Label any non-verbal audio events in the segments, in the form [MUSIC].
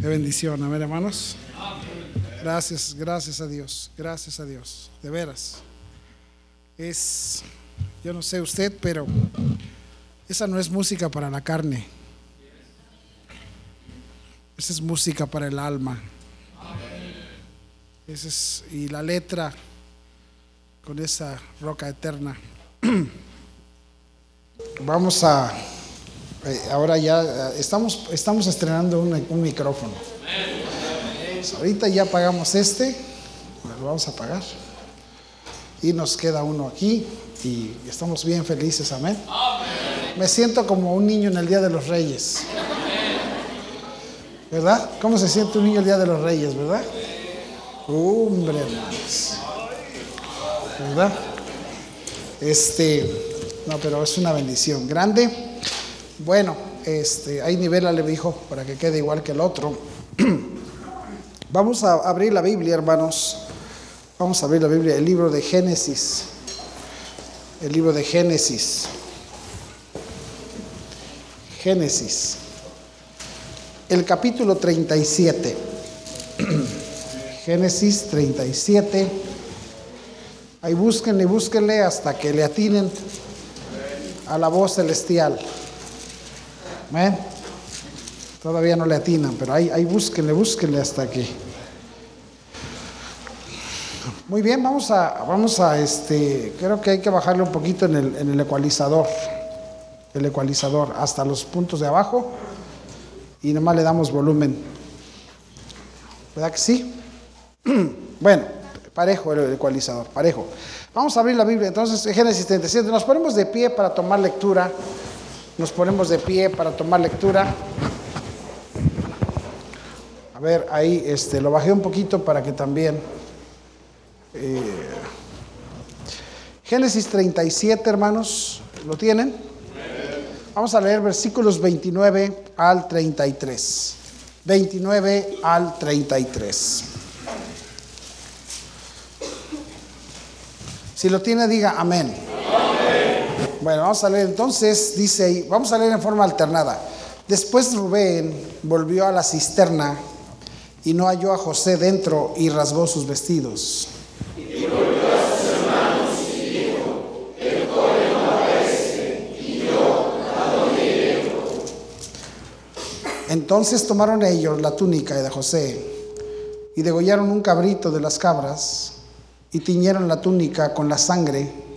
Qué bendición, amén, hermanos. Gracias, gracias a Dios, gracias a Dios, de veras. Es, yo no sé usted, pero esa no es música para la carne. Esa es música para el alma. Esa es, y la letra con esa roca eterna. [CLEARS THROAT] Vamos a, ahora ya, eh, estamos, estamos estrenando un, un micrófono. Ahorita ya pagamos este, lo vamos a pagar. Y nos queda uno aquí y estamos bien felices, amén. Me siento como un niño en el Día de los Reyes. ¿Verdad? ¿Cómo se siente un niño el Día de los Reyes, verdad? Hombre, hermanos. ¿Verdad? Este, no, pero es una bendición grande. Bueno, este, ahí mi hijo, para que quede igual que el otro. [CLEARS THROAT] Vamos a abrir la Biblia, hermanos. Vamos a abrir la Biblia, el libro de Génesis. El libro de Génesis. Génesis. El capítulo 37. [CLEARS THROAT] Génesis 37. Ahí búsquenle, búsquenle hasta que le atinen a la voz celestial. Todavía no le atinan, pero ahí, ahí búsquenle, búsquenle hasta que. Muy bien, vamos a, vamos a, este, creo que hay que bajarle un poquito en el, en el ecualizador, el ecualizador, hasta los puntos de abajo, y nomás le damos volumen. ¿Verdad que sí? [CLEARS THROAT] Bueno, parejo el ecualizador, parejo. Vamos a abrir la Biblia, entonces, Génesis 37. Nos ponemos de pie para tomar lectura. Nos ponemos de pie para tomar lectura. A ver, ahí este, lo bajé un poquito para que también. eh, Génesis 37, hermanos, ¿lo tienen? Vamos a leer versículos 29 al 33. 29 al 33. Si lo tiene, diga amén. Bueno, vamos a leer entonces, dice ahí, vamos a leer en forma alternada. Después Rubén volvió a la cisterna y no halló a José dentro y rasgó sus vestidos. Entonces tomaron ellos la túnica de José y degollaron un cabrito de las cabras y tiñeron la túnica con la sangre.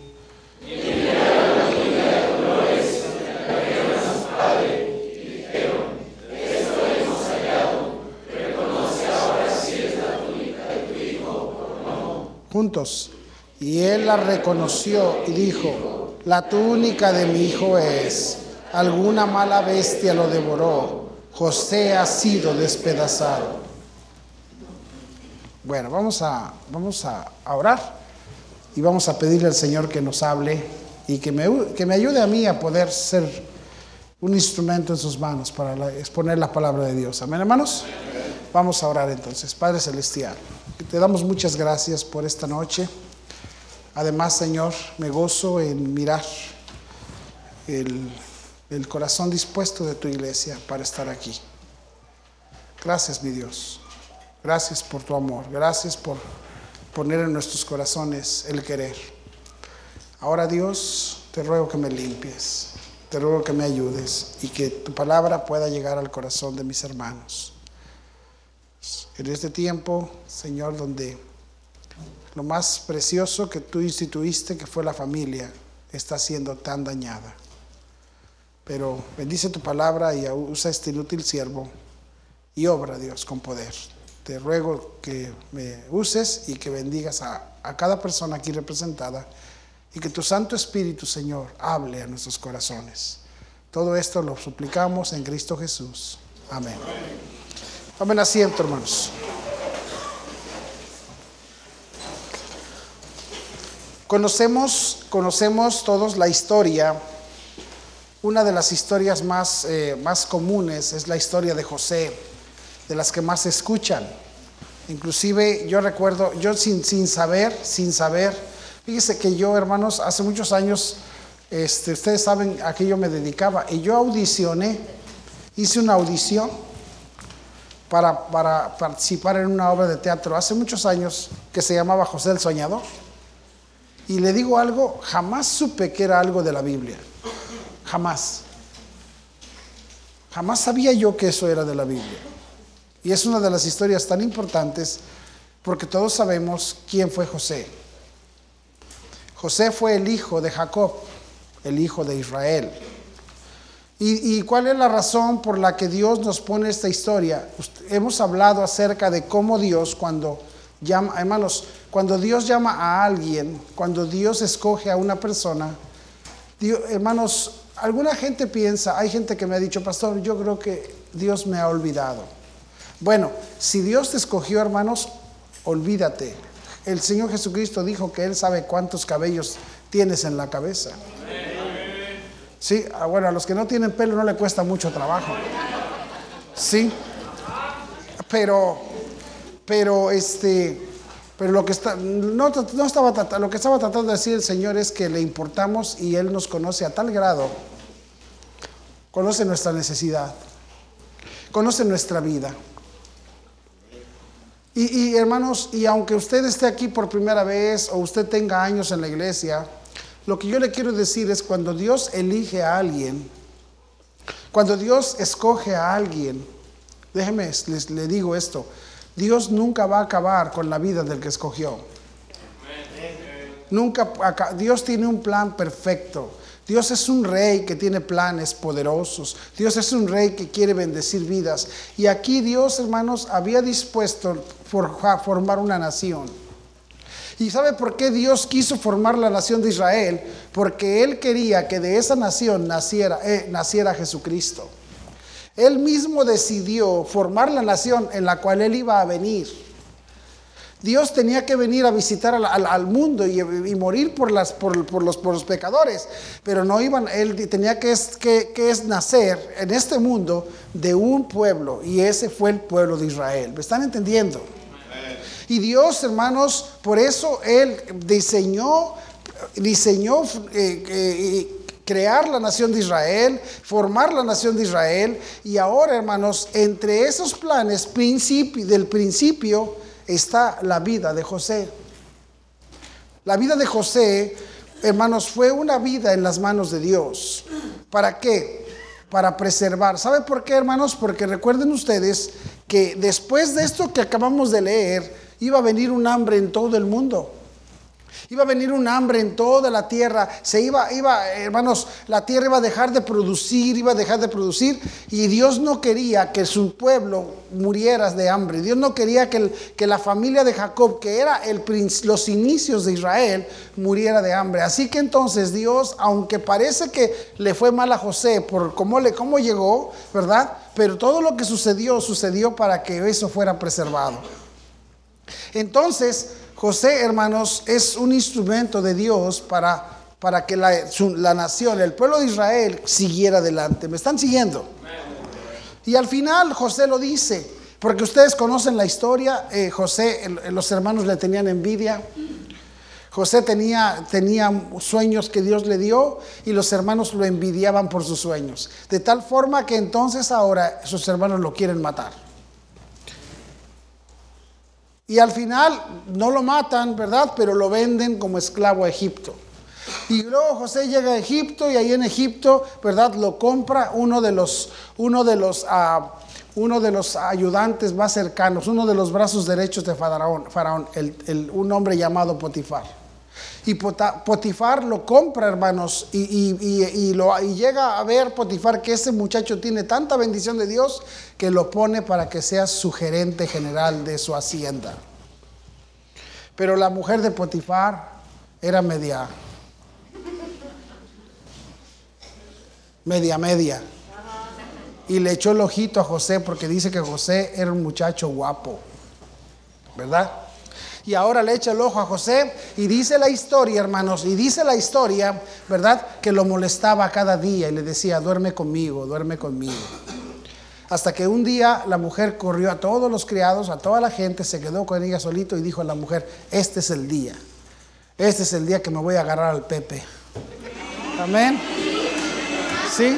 Y él la reconoció y dijo, la túnica de mi hijo es, alguna mala bestia lo devoró, José ha sido despedazado. Bueno, vamos a, vamos a orar y vamos a pedirle al Señor que nos hable y que me, que me ayude a mí a poder ser un instrumento en sus manos para exponer la palabra de Dios. Amén, hermanos. Vamos a orar entonces. Padre Celestial, te damos muchas gracias por esta noche. Además, Señor, me gozo en mirar el, el corazón dispuesto de tu iglesia para estar aquí. Gracias, mi Dios. Gracias por tu amor. Gracias por poner en nuestros corazones el querer. Ahora, Dios, te ruego que me limpies. Te ruego que me ayudes y que tu palabra pueda llegar al corazón de mis hermanos. En este tiempo, Señor, donde lo más precioso que tú instituiste, que fue la familia, está siendo tan dañada. Pero bendice tu palabra y usa este inútil siervo y obra, Dios, con poder. Te ruego que me uses y que bendigas a, a cada persona aquí representada y que tu Santo Espíritu, Señor, hable a nuestros corazones. Todo esto lo suplicamos en Cristo Jesús. Amén. Tomen asiento, hermanos. Conocemos, conocemos todos la historia. Una de las historias más, eh, más comunes es la historia de José, de las que más se escuchan. Inclusive yo recuerdo, yo sin, sin saber, sin saber, fíjese que yo, hermanos, hace muchos años, este, ustedes saben a qué yo me dedicaba, y yo audicioné, hice una audición para, participar en una obra de teatro hace muchos años que se llamaba José el Soñador. Y le digo algo, jamás supe que era algo de la Biblia. Jamás. Jamás sabía yo que eso era de la Biblia. Y es una de las historias tan importantes porque todos sabemos quién fue José. José fue el hijo de Jacob, el hijo de Israel. ¿Y, cuál es la razón por la que Dios nos pone esta historia? Hemos hablado acerca de cómo Dios cuando llama, hermanos, cuando Dios llama a alguien, cuando Dios escoge a una persona, hermanos, alguna gente piensa, hay gente que me ha dicho, pastor, yo creo que Dios me ha olvidado. Bueno, si Dios te escogió, hermanos, olvídate. El Señor Jesucristo dijo que Él sabe cuántos cabellos tienes en la cabeza. Sí, ah, bueno, a los que no tienen pelo no le cuesta mucho trabajo. Sí. Pero, pero este, pero lo que está, no, no estaba lo que estaba tratando de decir el Señor es que le importamos y Él nos conoce a tal grado, conoce nuestra necesidad, conoce nuestra vida. Y, y, hermanos, y aunque usted esté aquí por primera vez o usted tenga años en la iglesia, lo que yo le quiero decir es cuando Dios elige a alguien, cuando Dios escoge a alguien, déjeme, les, le digo esto, Dios nunca va a acabar con la vida del que escogió. Nunca, Dios tiene un plan perfecto. Dios es un rey que tiene planes poderosos. Dios es un rey que quiere bendecir vidas. Y aquí Dios, hermanos, había dispuesto formar una nación. ¿Y sabe por qué Dios quiso formar la nación de Israel? Porque Él quería que de esa nación naciera, eh, naciera Jesucristo. Él mismo decidió formar la nación en la cual Él iba a venir. Dios tenía que venir a visitar al, mundo y, morir por, por, los, por, los, pecadores, pero no iban, Él tenía que, que, que es nacer en este mundo de un pueblo y ese fue el pueblo de Israel. ¿Me están entendiendo? Y Dios, hermanos, por eso Él diseñó, diseñó eh, eh, crear la nación de Israel, formar la nación de Israel. Y ahora, hermanos, entre esos planes del principio está la vida de José. La vida de José, hermanos, fue una vida en las manos de Dios. ¿Para qué? Para preservar. ¿Sabe por qué, hermanos? Porque recuerden ustedes que después de esto que acabamos de leer, iba a venir un hambre en todo el mundo. Iba a venir un hambre en toda la tierra. Se iba, iba, hermanos, la tierra iba a dejar de producir, iba a dejar de producir. Y Dios no quería que su pueblo muriera de hambre. Dios no quería que, que la familia de Jacob, que era el, los inicios de Israel, muriera de hambre. Así que entonces Dios, aunque parece que le fue mal a José por cómo, le, cómo llegó, ¿verdad? Pero todo lo que sucedió, sucedió para que eso fuera preservado. Entonces, José, hermanos, es un instrumento de Dios para, para que la, nación, el pueblo de Israel, siguiera adelante. ¿Me están siguiendo? Y al final José lo dice, porque ustedes conocen la historia, eh, José, los hermanos le tenían envidia. José tenía, tenía sueños que Dios le dio y los hermanos lo envidiaban por sus sueños. De tal forma que entonces ahora sus hermanos lo quieren matar. Y al final no lo matan, ¿verdad? Pero lo venden como esclavo a Egipto. Y luego José llega a Egipto y ahí en Egipto, ¿verdad? Lo compra uno de los, uno de los, ah, uno de los ayudantes más cercanos, uno de los brazos derechos de Faraón, faraón un hombre llamado Potifar. Y Potifar lo compra, hermanos, y, lo, y llega a ver Potifar que ese muchacho tiene tanta bendición de Dios que lo pone para que sea su gerente general de su hacienda. Pero la mujer de Potifar era media, media, media. Y le echó el ojito a José porque dice que José era un muchacho guapo, ¿verdad? Y ahora le echa el ojo a José y dice la historia, hermanos, y dice la historia, ¿verdad? Que lo molestaba cada día y le decía, duerme conmigo, duerme conmigo. Hasta que un día la mujer corrió a todos los criados, a toda la gente, se quedó con ella solito y dijo a la mujer, este es el día, este es el día que me voy a agarrar al Pepe. Amén. ¿Sí?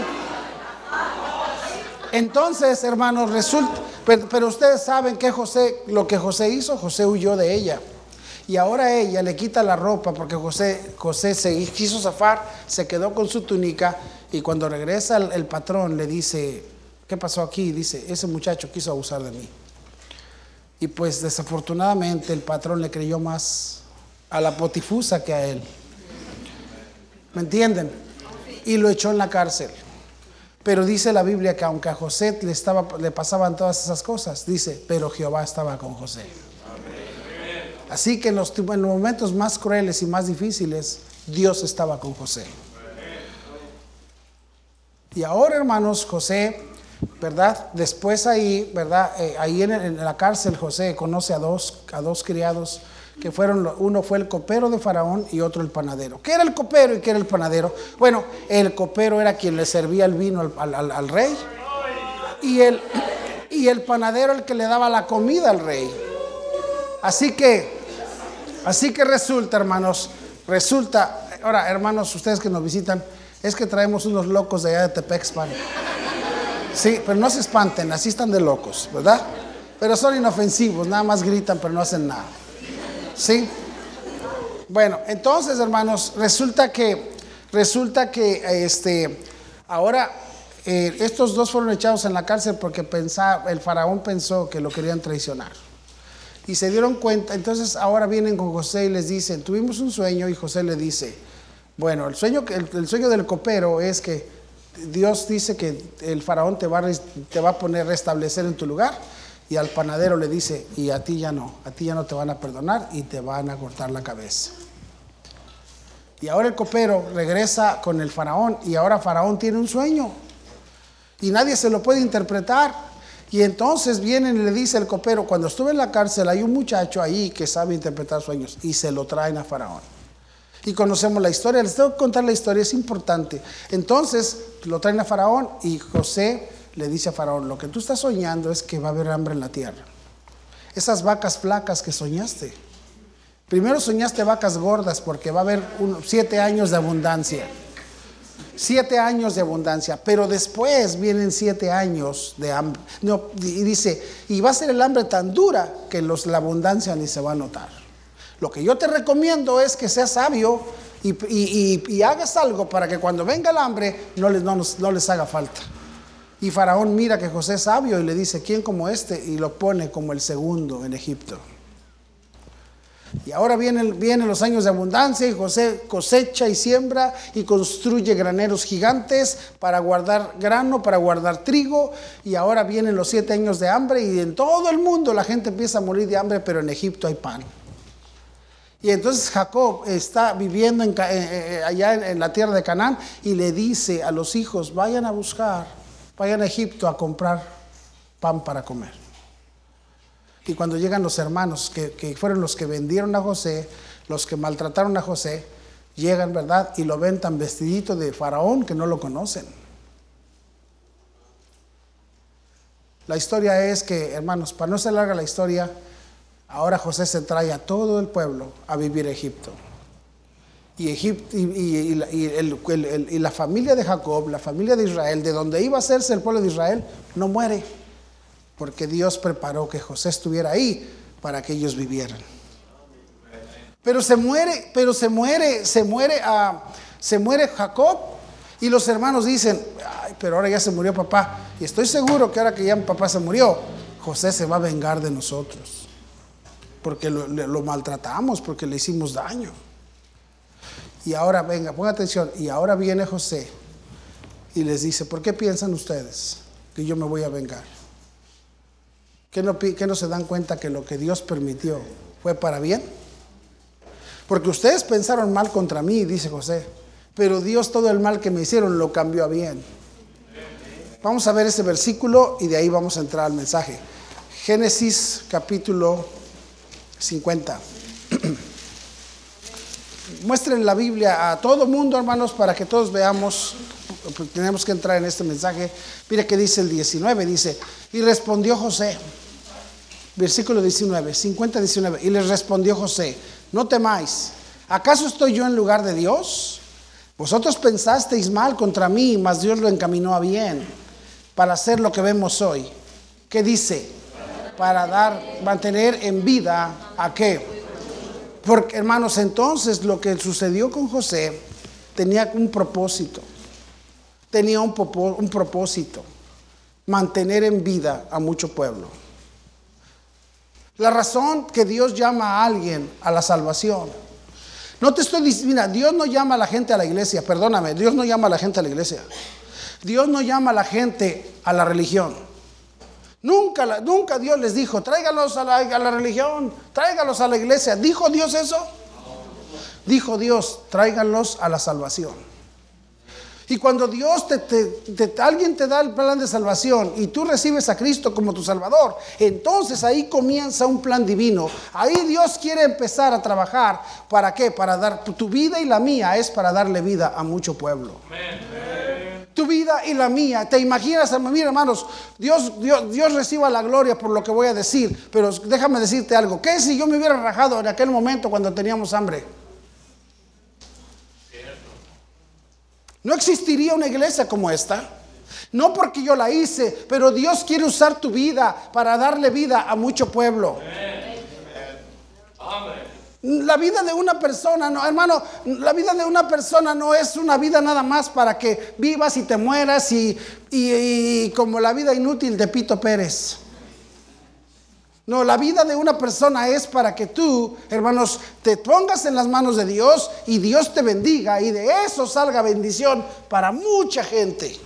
Entonces, hermanos, resulta, Pero, ustedes saben que José, lo que José hizo, José huyó de ella. Y ahora ella le quita la ropa porque José, José se quiso zafar, se quedó con su túnica y cuando regresa el, patrón le dice, ¿qué pasó aquí? Dice, ese muchacho quiso abusar de mí. Y pues desafortunadamente el patrón le creyó más a la potifusa que a él. ¿Me entienden? Y lo echó en la cárcel. Pero dice la Biblia que aunque a José le, estaba, le pasaban todas esas cosas, dice, pero Jehová estaba con José. Así que en los, en los momentos más crueles y más difíciles, Dios estaba con José. Y ahora, hermanos, José, ¿verdad? Después ahí, ¿verdad? Eh, ahí en, en, la cárcel José conoce a dos, a dos criados que fueron, uno fue el copero de Faraón y otro el panadero. ¿Qué era el copero y qué era el panadero? Bueno, el copero era quien le servía el vino al, rey y el, y el panadero el que le daba la comida al rey. Así que, así que resulta, hermanos, resulta, ahora, hermanos, ustedes que nos visitan, es que traemos unos locos de allá de Tepexpan. Sí, pero no se espanten, así están de locos, ¿verdad? Pero son inofensivos, nada más gritan, pero no hacen nada. ¿Sí? Bueno, entonces, hermanos, resulta que, resulta que, este, ahora eh, estos dos fueron echados en la cárcel porque pensaba, el faraón pensó que lo querían traicionar. Y se dieron cuenta, entonces ahora vienen con José y les dicen, tuvimos un sueño y José le dice, bueno, el sueño, el, sueño del copero es que Dios dice que el faraón te va, te va a poner, restablecer en tu lugar y al panadero le dice, y a ti ya no, a ti ya no te van a perdonar y te van a cortar la cabeza. Y ahora el copero regresa con el faraón y ahora faraón tiene un sueño y nadie se lo puede interpretar. Y entonces viene y le dice el copero, cuando estuve en la cárcel hay un muchacho ahí que sabe interpretar sueños y se lo traen a faraón. Y conocemos la historia, les tengo que contar la historia, es importante. Entonces lo traen a faraón y José le dice a Faraón, lo que tú estás soñando es que va a haber hambre en la tierra. Esas vacas flacas que soñaste. Primero soñaste vacas gordas porque va a haber siete años de abundancia. Siete años de abundancia, pero después vienen siete años de hambre. y dice, y va a ser el hambre tan dura que los, la abundancia ni se va a notar. Lo que yo te recomiendo es que seas sabio y, hagas algo para que cuando venga el hambre no no les haga falta. Y Faraón mira que José es sabio y le dice, ¿quién como este? Y lo pone como el segundo en Egipto. Y ahora vienen, los años de abundancia y José cosecha y siembra y construye graneros gigantes para guardar grano, para guardar trigo. Y ahora vienen los siete años de hambre y en todo el mundo la gente empieza a morir de hambre, pero en Egipto hay pan. Y entonces Jacob está viviendo eh, eh, allá en la tierra de Canaán y le dice a los hijos, vayan a buscar vayan a Egipto a comprar pan para comer. Y cuando llegan los hermanos, que, fueron los que vendieron a José, los que maltrataron a José, llegan, ¿verdad? Y lo ven tan vestidito de faraón que no lo conocen. La historia es que, hermanos, para no ser larga la historia, ahora José se trae a todo el pueblo a vivir a Egipto. Y, Egipto, y, la familia de Jacob, la familia de Israel, de donde iba a hacerse el pueblo de Israel, no muere, porque Dios preparó que José estuviera ahí para que ellos vivieran. Pero se muere, pero se muere, se muere, a, se muere Jacob y los hermanos dicen, ay, pero ahora ya se murió papá. Y estoy seguro que ahora que ya papá se murió, José se va a vengar de nosotros, porque lo maltratamos, porque le hicimos daño. Y ahora, venga, ponga atención. Y ahora viene José y les dice, ¿por qué piensan ustedes que yo me voy a vengar? ¿Qué no, no se dan cuenta que lo que Dios permitió fue para bien? Porque ustedes pensaron mal contra mí, dice José, pero Dios todo el mal que me hicieron lo cambió a bien. Vamos a ver ese versículo y de ahí vamos a entrar al mensaje. Génesis capítulo 50. Muestren la Biblia a todo mundo, hermanos, para que todos veamos. Pues, tenemos que entrar en este mensaje. Mire que dice el 19, dice, y respondió José, versículo 19, 50, 19, y les respondió José, no temáis, ¿acaso estoy yo en lugar de Dios? Vosotros pensasteis mal contra mí, mas Dios lo encaminó a bien para hacer lo que vemos hoy, ¿Qué dice? Para dar, mantener en vida a qué? Porque hermanos, entonces lo que sucedió con José tenía un propósito. Tenía un, un propósito. Mantener en vida a mucho pueblo. La razón que Dios llama a alguien a la salvación. No te estoy diciendo, mira, Dios no llama a la gente a la iglesia, perdóname, Dios no llama a la gente a la iglesia. Dios no llama a la gente a la religión. Nunca, nunca Dios les dijo, tráigalos a la, religión, tráigalos a la iglesia. ¿Dijo Dios eso? Dijo Dios, tráiganlos a la salvación. Y cuando Dios te, alguien te da el plan de salvación y tú recibes a Cristo como tu Salvador, entonces ahí comienza un plan divino. Ahí Dios quiere empezar a trabajar. ¿Para qué? Para dar tu vida y la mía es para darle vida a mucho pueblo. Tu vida y la mía. ¿Te imaginas, mira hermanos, Dios, Dios, Dios reciba la gloria por lo que voy a decir, pero déjame decirte algo. ¿Qué si yo me hubiera rajado en aquel momento cuando teníamos hambre? No existiría una iglesia como esta. No porque yo la hice, pero Dios quiere usar tu vida para darle vida a mucho pueblo. La vida de una persona, no, hermano, la vida de una persona no es una vida nada más para que vivas y te mueras y como la vida inútil de Pito Pérez. No, la vida de una persona es para que tú, hermanos, te pongas en las manos de Dios y Dios te bendiga y de eso salga bendición para mucha gente.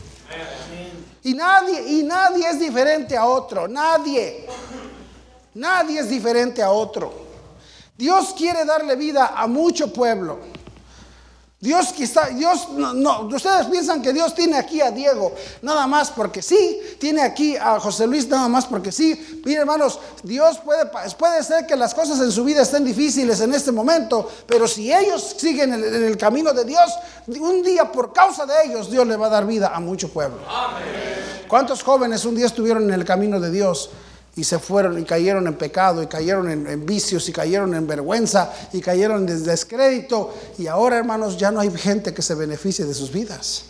Y nadie, y nadie es diferente a otro, nadie. Nadie es diferente a otro. Dios quiere darle vida a mucho pueblo. Dios quizá, Dios, no, ustedes piensan que Dios tiene aquí a Diego nada más porque sí, tiene aquí a José Luis nada más porque sí. Miren hermanos, Dios puede, puede ser que las cosas en su vida estén difíciles en este momento, pero si ellos siguen en, el camino de Dios, un día por causa de ellos Dios le va a dar vida a mucho pueblo. ¿Cuántos jóvenes un día estuvieron en el camino de Dios? Y se fueron y cayeron en pecado y cayeron en, vicios y cayeron en vergüenza y cayeron en descrédito y ahora hermanos ya no hay gente que se beneficie de sus vidas.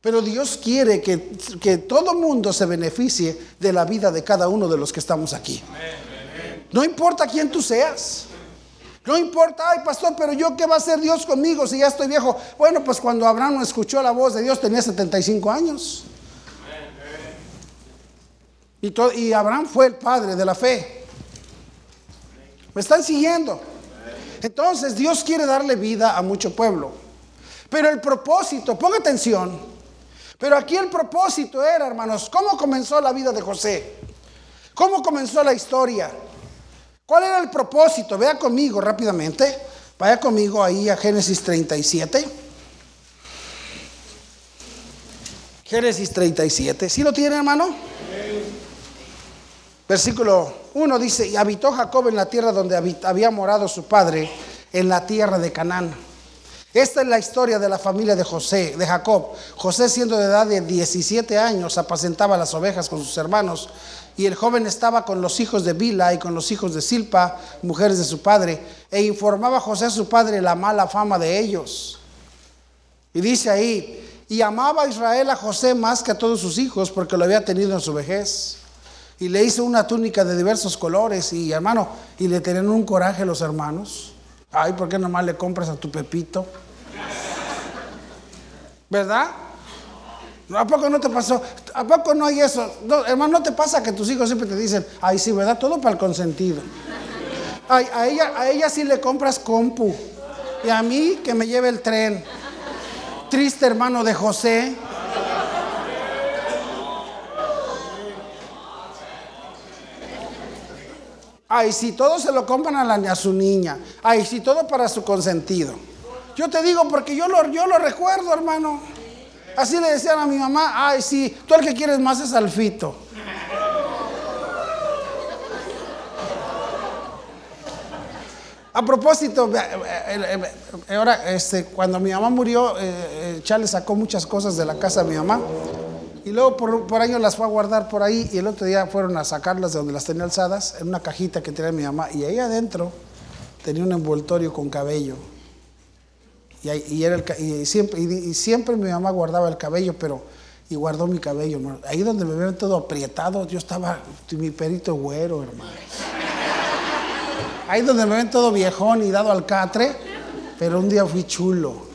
Pero Dios quiere que, que todo mundo se beneficie de la vida de cada uno de los que estamos aquí. No importa quién tú seas. No importa, ay pastor, pero yo qué va a hacer Dios conmigo si ya estoy viejo. Bueno, pues cuando Abraham escuchó la voz de Dios tenía 75 años. Y, Abraham fue el padre de la fe. ¿Me están siguiendo? Entonces Dios quiere darle vida a mucho pueblo. Pero el propósito, ponga atención, pero aquí el propósito era, hermanos, ¿cómo comenzó la vida de José? ¿Cómo comenzó la historia? ¿Cuál era el propósito? Vea conmigo rápidamente. Vaya conmigo ahí a Génesis 37. Génesis 37. ¿Sí lo tiene, hermano? Versículo 1 dice, y habitó Jacob en la tierra donde había morado su padre, en la tierra de Canaán. Esta es la historia de la familia de José, de Jacob. José siendo de edad de 17 años apacentaba las ovejas con sus hermanos y el joven estaba con los hijos de Bila y con los hijos de Silpa, mujeres de su padre, e informaba a José a su padre la mala fama de ellos. Y dice ahí, y amaba a Israel a José más que a todos sus hijos porque lo había tenido en su vejez. Y le hizo una túnica de diversos colores y hermano, y le tenían un coraje los hermanos. Ay, ¿por qué nomás le compras a tu Pepito? ¿Verdad? ¿A poco no te pasó? ¿A poco no hay eso? hermano, ¿no te pasa que tus hijos siempre te dicen, ay, sí, ¿verdad? Todo para el consentido. Ay, a ella, a ella sí le compras compu. Y a mí que me lleve el tren. Triste hermano de José. Ay, si todo se lo compran a, la, a su niña. Ay, si todo para su consentido. Yo te digo porque yo lo, yo lo recuerdo, hermano. Así le decían a mi mamá, ay, sí, tú el que quieres más es Alfito. A propósito, ahora este, cuando mi mamá murió, eh, Charles sacó muchas cosas de la casa de mi mamá. Y luego por, por años las fue a guardar por ahí y el otro día fueron a sacarlas de donde las tenía alzadas en una cajita que tenía mi mamá. Y ahí adentro tenía un envoltorio con cabello. Y, y, era y, siempre, y, siempre mi mamá guardaba el cabello, pero y guardó mi cabello, hermano. Ahí donde me ven todo aprietado, yo estaba mi perito güero, hermano. Ahí donde me ven todo viejón y dado al catre, pero un día fui chulo.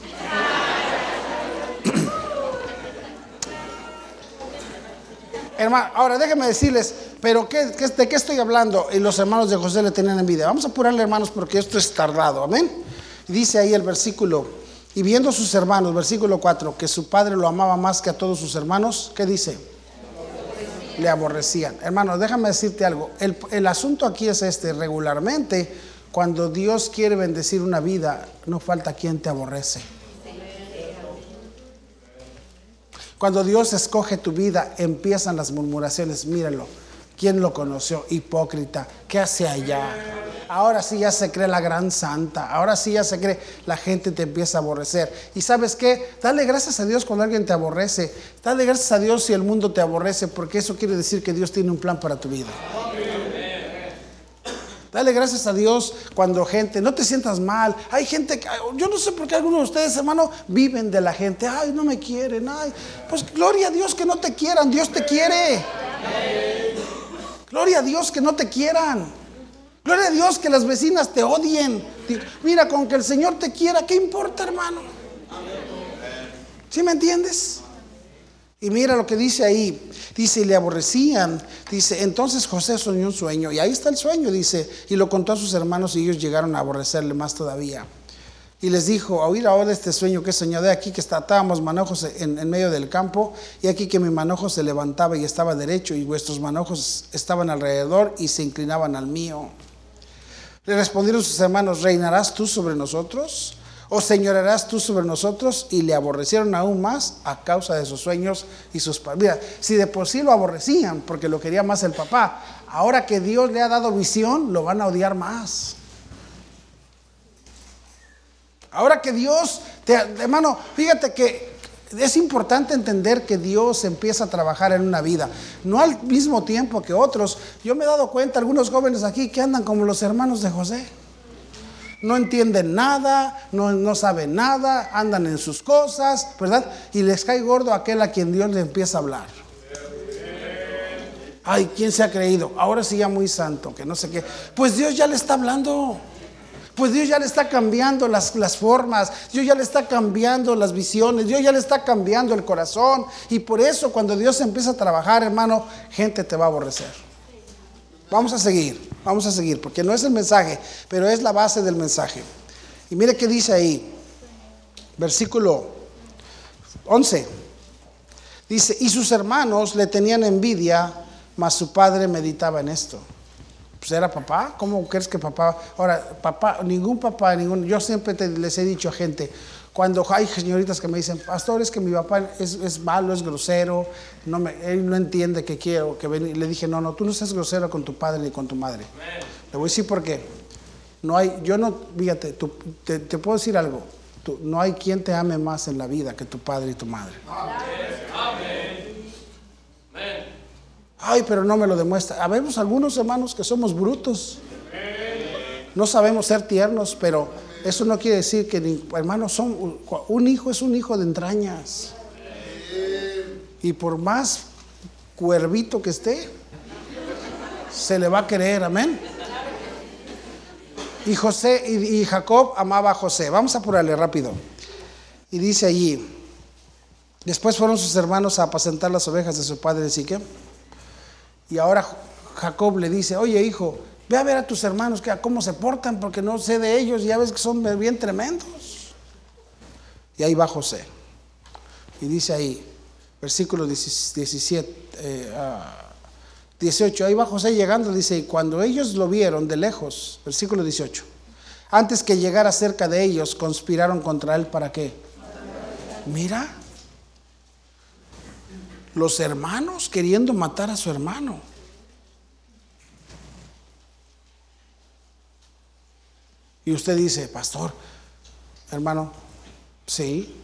Hermano, ahora déjenme decirles, pero ¿qué, ¿de qué estoy hablando? Y los hermanos de José le tenían envidia. Vamos a apurarle, hermanos, porque esto es tardado. Amén. Dice ahí el versículo, y viendo sus hermanos, versículo 4, que su padre lo amaba más que a todos sus hermanos, ¿qué dice? Le aborrecían. Hermano, déjame decirte algo. El asunto aquí es este, regularmente, cuando Dios quiere bendecir una vida, no falta quien te aborrece. Cuando Dios escoge tu vida, empiezan las murmuraciones. Míralo. ¿Quién lo conoció? Hipócrita. ¿Qué hace allá? Ahora sí ya se cree la gran santa. Ahora sí ya se cree. La gente te empieza a aborrecer. ¿Y sabes qué? Dale gracias a Dios cuando alguien te aborrece. Dale gracias a Dios si el mundo te aborrece, porque eso quiere decir que Dios tiene un plan para tu vida. Dale gracias a Dios cuando gente, no te sientas mal. Hay gente yo no sé por qué algunos de ustedes, hermano, viven de la gente. Ay, no me quieren. Ay, pues gloria a Dios que no te quieran. Dios te quiere. Gloria a Dios que no te quieran. Gloria a Dios que las vecinas te odien. Mira, con que el Señor te quiera, ¿qué importa, hermano? ¿Sí me entiendes? Y mira lo que dice ahí. Dice, y le aborrecían. Dice, entonces José soñó un sueño. Y ahí está el sueño, dice. Y lo contó a sus hermanos y ellos llegaron a aborrecerle más todavía. Y les dijo, oír ahora este sueño que soñó de aquí que estábamos manojos en, en, medio del campo, y aquí que mi manojo se levantaba y estaba derecho, y vuestros manojos estaban alrededor y se inclinaban al mío. Le respondieron sus hermanos, ¿reinarás tú sobre nosotros? ¿O señorarás tú sobre nosotros? Y le aborrecieron aún más a causa de sus sueños y sus... Mira, si de por sí lo aborrecían porque lo quería más el papá, ahora que Dios le ha dado visión, lo van a odiar más. Ahora que Dios, te, hermano, fíjate que es importante entender que Dios empieza a trabajar en una vida, no al mismo tiempo que otros. Yo me he dado cuenta, algunos jóvenes aquí que andan como los hermanos de José. No entienden nada, no, no saben nada, andan en sus cosas, ¿verdad? Y les cae gordo aquel a quien Dios le empieza a hablar. Ay, ¿quién se ha creído? Ahora sí ya muy santo, que no sé qué. Pues Dios ya le está hablando. Pues Dios ya le está cambiando las, las, formas, Dios ya le está cambiando las visiones, Dios ya le está cambiando el corazón. Y por eso cuando Dios empieza a trabajar, hermano, gente te va a aborrecer. Vamos a seguir, vamos a seguir, porque no es el mensaje, pero es la base del mensaje. Y mire qué dice ahí, versículo 11. Dice, y sus hermanos le tenían envidia, mas su padre meditaba en esto pues era papá. ¿Cómo crees que papá? Ahora, papá, ningún papá, ningún. Yo siempre les he dicho a gente, cuando hay señoritas que me dicen, pastor, es que mi papá es, malo, es grosero, no me, él no entiende que quiero que venga. Le dije, no, no, tú no seas grosero con tu padre ni con tu madre. Le voy a decir por qué. No hay, yo no, fíjate, te, puedo decir algo. no hay quien te ame más en la vida que tu padre y tu madre. Ay, pero no me lo demuestra. Habemos algunos hermanos que somos brutos. No sabemos ser tiernos, pero eso no quiere decir que, hermanos, son, un hijo es un hijo de entrañas. Y por más cuervito que esté, se le va a querer, amén. Y José y, Jacob amaba a José. Vamos a apurarle rápido. Y dice allí, después fueron sus hermanos a apacentar las ovejas de su padre que y ahora Jacob le dice, oye hijo, ve a ver a tus hermanos que cómo se portan, porque no sé de ellos, ya ves que son bien tremendos. Y ahí va José. Y dice ahí, versículo 17, 18, eh, ahí va José llegando, dice, y cuando ellos lo vieron de lejos, versículo 18, antes que llegara cerca de ellos, conspiraron contra él para qué. Mira, los hermanos queriendo matar a su hermano. Y usted dice, pastor, hermano, sí.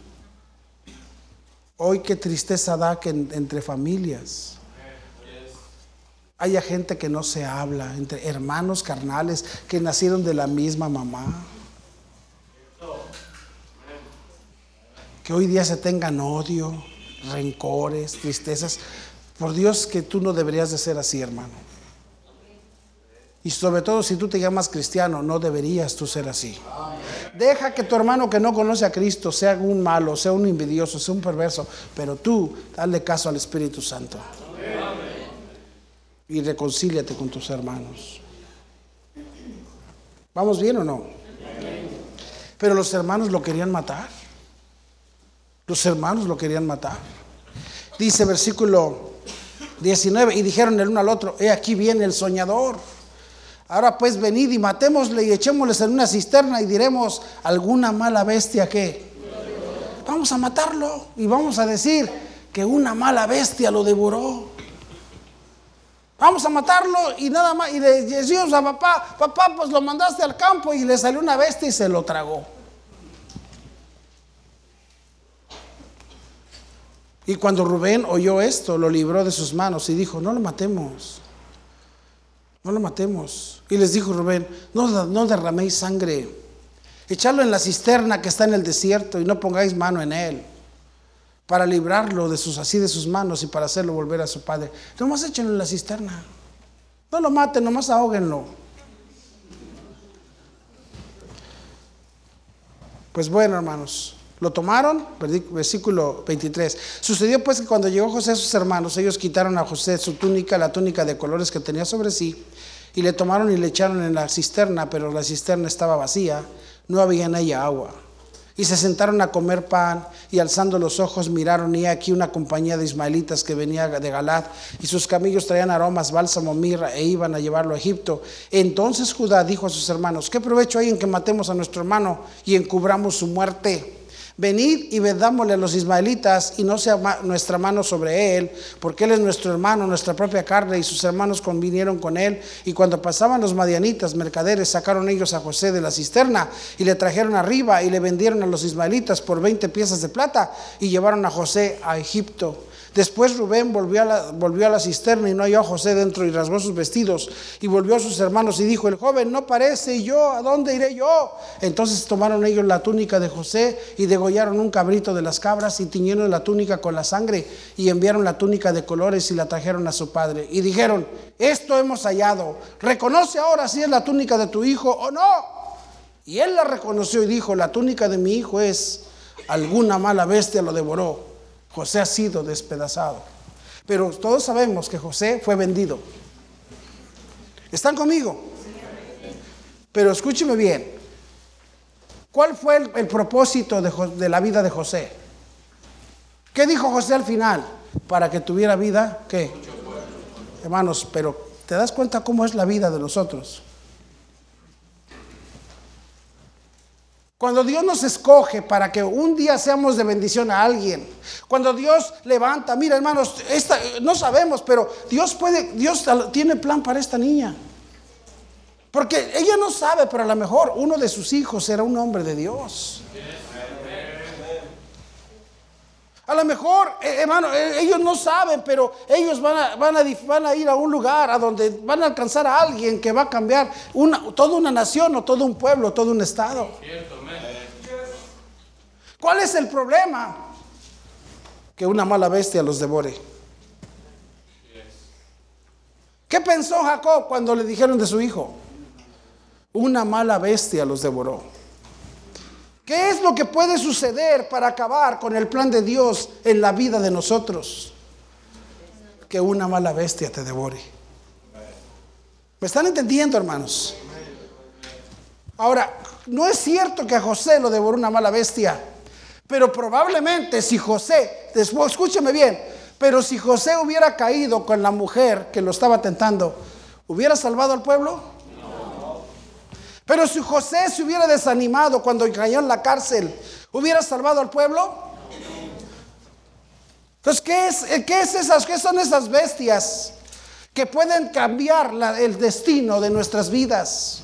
Hoy qué tristeza da que entre familias haya gente que no se habla, entre hermanos carnales que nacieron de la misma mamá. Que hoy día se tengan odio rencores, tristezas. Por Dios que tú no deberías de ser así, hermano. Y sobre todo si tú te llamas cristiano, no deberías tú ser así. Deja que tu hermano que no conoce a Cristo sea un malo, sea un envidioso, sea un perverso, pero tú dale caso al Espíritu Santo. Y reconcíliate con tus hermanos. ¿Vamos bien o no? Pero los hermanos lo querían matar. Los hermanos lo querían matar. Dice versículo 19, y dijeron el uno al otro, he aquí viene el soñador. Ahora pues venid y matémosle y echémosle en una cisterna y diremos alguna mala bestia que vamos a matarlo y vamos a decir que una mala bestia lo devoró. Vamos a matarlo y nada más. Y le decimos a papá, papá, pues lo mandaste al campo y le salió una bestia y se lo tragó. Y cuando Rubén oyó esto, lo libró de sus manos y dijo, no lo matemos, no lo matemos. Y les dijo Rubén, no, no derraméis sangre, echadlo en la cisterna que está en el desierto y no pongáis mano en él, para librarlo de sus, así de sus manos y para hacerlo volver a su padre. Nomás échenlo en la cisterna, no lo maten, nomás ahóguenlo. Pues bueno, hermanos, lo tomaron, versículo 23. Sucedió pues que cuando llegó José a sus hermanos, ellos quitaron a José su túnica, la túnica de colores que tenía sobre sí, y le tomaron y le echaron en la cisterna, pero la cisterna estaba vacía, no había en ella agua. Y se sentaron a comer pan y alzando los ojos miraron y aquí una compañía de ismaelitas que venía de Galad y sus camellos traían aromas, bálsamo, mirra e iban a llevarlo a Egipto. Entonces Judá dijo a sus hermanos, ¿qué provecho hay en que matemos a nuestro hermano y encubramos su muerte? Venid y vendámosle a los ismaelitas y no sea nuestra mano sobre él, porque él es nuestro hermano, nuestra propia carne, y sus hermanos convinieron con él. Y cuando pasaban los madianitas, mercaderes, sacaron ellos a José de la cisterna y le trajeron arriba y le vendieron a los ismaelitas por 20 piezas de plata y llevaron a José a Egipto. Después Rubén volvió a, la, cisterna y no halló a José dentro y rasgó sus vestidos y volvió a sus hermanos y dijo, el joven no parece yo, ¿a dónde iré yo? Entonces tomaron ellos la túnica de José y degollaron un cabrito de las cabras y tiñeron la túnica con la sangre y enviaron la túnica de colores y la trajeron a su padre. Y dijeron, esto hemos hallado, reconoce ahora si es la túnica de tu hijo o no. Y él la reconoció y dijo, la túnica de mi hijo es, alguna mala bestia lo devoró José ha sido despedazado. Pero todos sabemos que José fue vendido. ¿Están conmigo? Pero escúcheme bien. ¿Cuál fue el, propósito de, de, la vida de José? ¿Qué dijo José al final? Para que tuviera vida, ¿qué? Hermanos, pero ¿te das cuenta cómo es la vida de nosotros? Cuando Dios nos escoge para que un día seamos de bendición a alguien, cuando Dios levanta, mira hermanos, esta, no sabemos, pero Dios puede, Dios tiene plan para esta niña. Porque ella no sabe, pero a lo mejor uno de sus hijos será un hombre de Dios. A lo mejor, eh, hermano, eh, ellos no saben, pero ellos van a, van, a, van a, ir a un lugar a donde van a alcanzar a alguien que va a cambiar una, toda una nación o todo un pueblo, todo un estado. ¿Cuál es el problema? Que una mala bestia los devore. ¿Qué pensó Jacob cuando le dijeron de su hijo? Una mala bestia los devoró. ¿Qué es lo que puede suceder para acabar con el plan de Dios en la vida de nosotros? Que una mala bestia te devore. ¿Me están entendiendo, hermanos? Ahora, no es cierto que a José lo devoró una mala bestia, pero probablemente si José, después, escúcheme bien, pero si José hubiera caído con la mujer que lo estaba tentando, ¿hubiera salvado al pueblo? Pero si José se hubiera desanimado cuando cayó en la cárcel, ¿hubiera salvado al pueblo? Entonces, ¿qué, es, qué, es esas, qué son esas bestias que pueden cambiar el destino de nuestras vidas?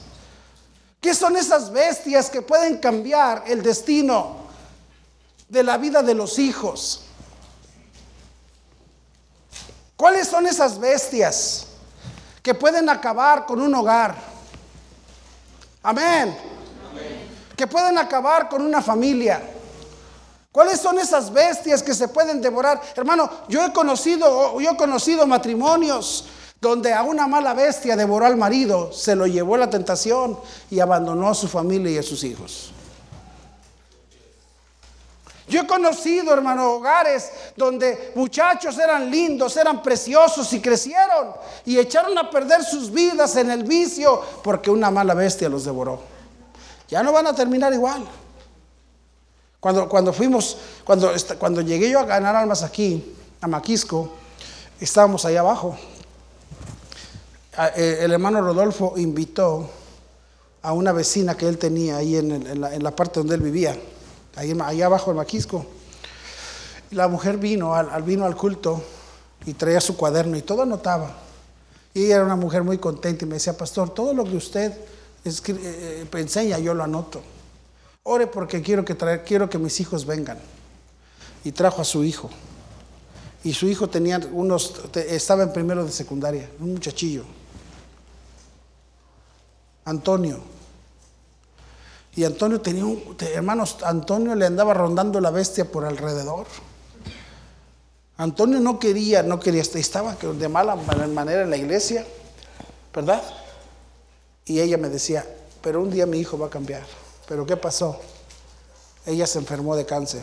¿Qué son esas bestias que pueden cambiar el destino de la vida de los hijos? ¿Cuáles son esas bestias que pueden acabar con un hogar? Amén. Que pueden acabar con una familia. ¿Cuáles son esas bestias que se pueden devorar? Hermano, yo he conocido, yo he conocido matrimonios donde a una mala bestia devoró al marido, se lo llevó la tentación y abandonó a su familia y a sus hijos. Yo he conocido, hermano, hogares donde muchachos eran lindos, eran preciosos y crecieron y echaron a perder sus vidas en el vicio porque una mala bestia los devoró. Ya no van a terminar igual. Cuando, cuando fuimos, cuando, cuando llegué yo a ganar almas aquí, a Maquisco, estábamos allá abajo. Eh, el hermano Rodolfo invitó a una vecina que él tenía ahí en, en la parte donde él vivía ahí, allá abajo en Maquisco. La mujer vino al, vino al culto y traía su cuaderno y todo anotaba. Y ella era una mujer muy contenta y me decía, pastor, todo lo que usted eh, eh, enseña yo lo anoto. Ore porque quiero que, quiero que mis hijos vengan. Y trajo a su hijo. Y su hijo tenía unos, estaba en primero de secundaria, un muchachillo. Antonio, y Antonio tenía un, hermanos, Antonio le andaba rondando la bestia por alrededor. Antonio no quería, no quería, estaba de mala manera en la iglesia, ¿verdad? Y ella me decía, pero un día mi hijo va a cambiar. ¿Pero qué pasó? Ella se enfermó de cáncer.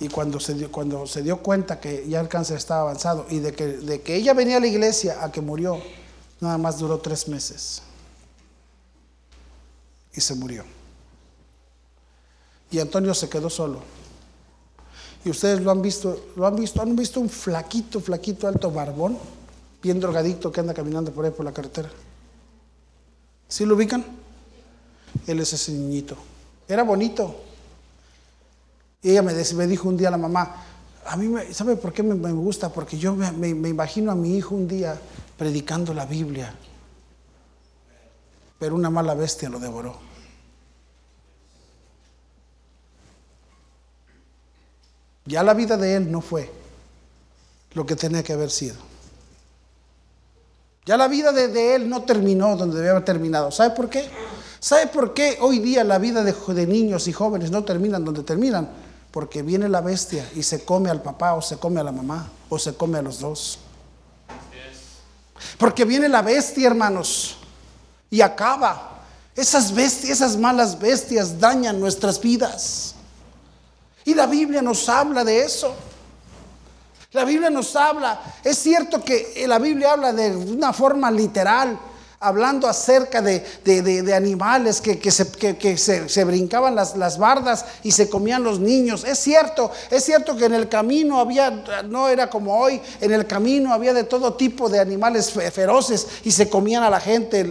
Y cuando se dio, cuando se dio cuenta que ya el cáncer estaba avanzado y de que, de que ella venía a la iglesia a que murió, nada más duró tres meses y se murió. Y Antonio se quedó solo. Y ustedes lo han visto, lo han visto, han visto un flaquito, flaquito, alto barbón, bien drogadicto que anda caminando por ahí por la carretera. ¿Sí lo ubican? Él es ese niñito. Era bonito. Y ella me, dijo un día a la mamá, a mí, me, ¿sabe por qué me, gusta? Porque yo me imagino a mi hijo un día predicando la Biblia pero una mala bestia lo devoró. Ya la vida de él no fue lo que tenía que haber sido. Ya la vida de, él no terminó donde debía haber terminado. ¿Sabe por qué? ¿Sabe por qué hoy día la vida de, de niños y jóvenes no terminan donde terminan? Porque viene la bestia y se come al papá o se come a la mamá o se come a los dos. Porque viene la bestia, hermanos y acaba. Esas bestias, esas malas bestias dañan nuestras vidas. Y la Biblia nos habla de eso. La Biblia nos habla, es cierto que la Biblia habla de una forma literal, hablando acerca de, animales que, se, brincaban las, las, bardas y se comían los niños. Es cierto, es cierto que en el camino había, no era como hoy, en el camino había de todo tipo de animales feroces y se comían a la gente,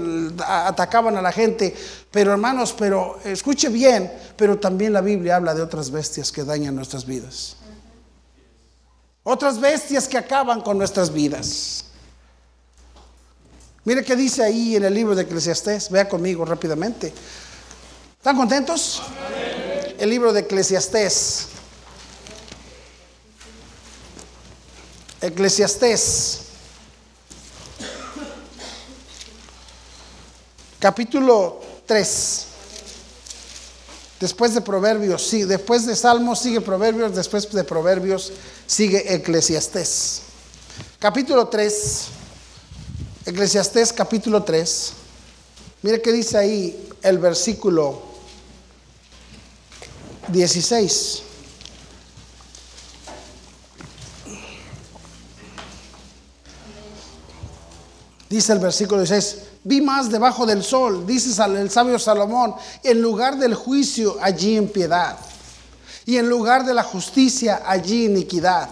atacaban a la gente. Pero hermanos, pero escuche bien, pero también la Biblia habla de otras bestias que dañan nuestras vidas. Otras bestias que acaban con nuestras vidas. Mire qué dice ahí en el libro de Eclesiastés. Vea conmigo rápidamente. ¿Están contentos? El libro de Eclesiastés. Eclesiastés. Capítulo 3. Después de Proverbios, sí, después de Salmos sigue Proverbios, después de Proverbios sigue Eclesiastés. Capítulo 3. Eclesiastés capítulo 3. Mire qué dice ahí el versículo 16. Dice el versículo 16, vi más debajo del sol, dice el sabio Salomón, en lugar del juicio allí en piedad, y en lugar de la justicia allí iniquidad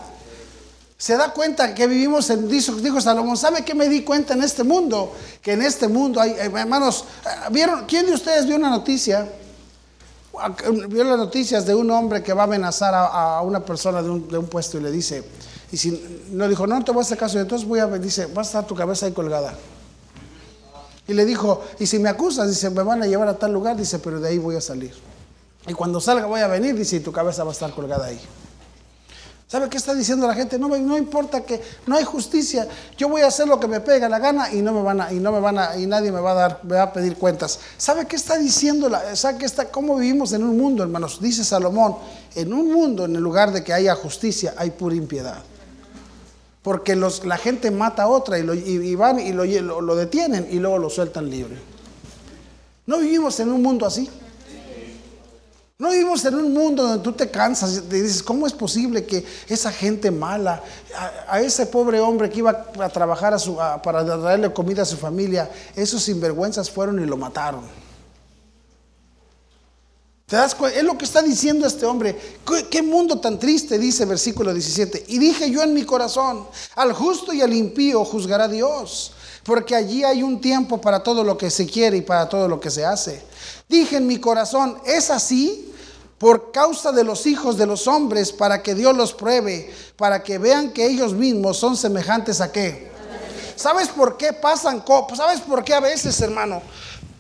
se da cuenta que vivimos en, dijo, Salomón, ¿sabe qué me di cuenta en este mundo? Que en este mundo hay, eh, hermanos, eh, ¿vieron, ¿quién de ustedes vio una noticia? Vio las noticias de un hombre que va a amenazar a, una persona de un, puesto y le dice, y si no dijo, no te voy a hacer caso, entonces voy a, dice, va a estar tu cabeza ahí colgada. Y le dijo, y si me acusas, dice, me van a llevar a tal lugar, dice, pero de ahí voy a salir. Y cuando salga voy a venir, dice, y tu cabeza va a estar colgada ahí. ¿Sabe qué está diciendo la gente? No, no importa que no hay justicia. Yo voy a hacer lo que me pega la gana y no me van a, y no me van a, y nadie me va a dar, me va a pedir cuentas. ¿Sabe qué está diciendo? La, ¿Sabe qué está, cómo vivimos en un mundo, hermanos? Dice Salomón, en un mundo, en el lugar de que haya justicia, hay pura impiedad. Porque los, la gente mata a otra y, lo, y, van y lo, lo detienen y luego lo sueltan libre. ¿No vivimos en un mundo así? No vivimos en un mundo donde tú te cansas y dices, ¿cómo es posible que esa gente mala, a, ese pobre hombre que iba a trabajar a su, para darle comida a su familia, esos sinvergüenzas fueron y lo mataron? ¿Te das cuenta? Es lo que está diciendo este hombre. ¿Qué, ¿Qué, mundo tan triste? Dice versículo 17. Y dije yo en mi corazón, al justo y al impío juzgará Dios, porque allí hay un tiempo para todo lo que se quiere y para todo lo que se hace. Dije en mi corazón, ¿es así? Por causa de los hijos de los hombres, para que Dios los pruebe, para que vean que ellos mismos son semejantes a qué. ¿Sabes por qué pasan? ¿Sabes por qué a veces, hermano,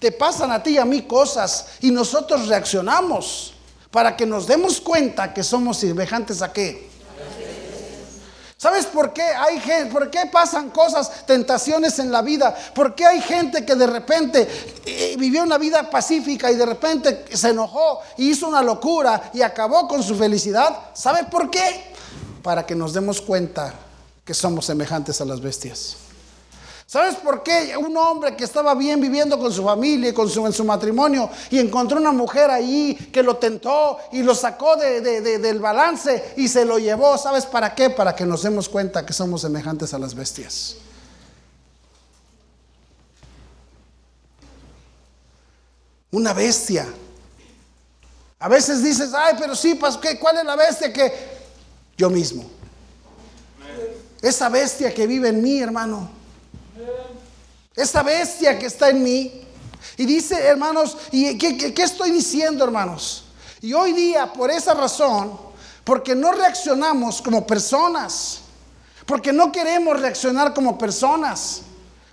te pasan a ti y a mí cosas y nosotros reaccionamos para que nos demos cuenta que somos semejantes a qué? ¿Sabes por qué hay gente, por qué pasan cosas, tentaciones en la vida? ¿Por qué hay gente que de repente eh, vivió una vida pacífica y de repente se enojó y hizo una locura y acabó con su felicidad? ¿Sabes por qué? Para que nos demos cuenta que somos semejantes a las bestias. ¿Sabes por qué un hombre que estaba bien viviendo con su familia y con su, en su matrimonio y encontró una mujer ahí que lo tentó y lo sacó del balance y se lo llevó? ¿Sabes para qué? Para que nos demos cuenta que somos semejantes a las bestias. Una bestia. A veces dices, ay, pero sí, ¿cuál es la bestia que yo mismo? Esa bestia que vive en mí, hermano. Esta bestia que está en mí. Y dice, hermanos, ¿y qué, qué, estoy diciendo, hermanos? Y hoy día, por esa razón, porque no reaccionamos como personas, porque no queremos reaccionar como personas,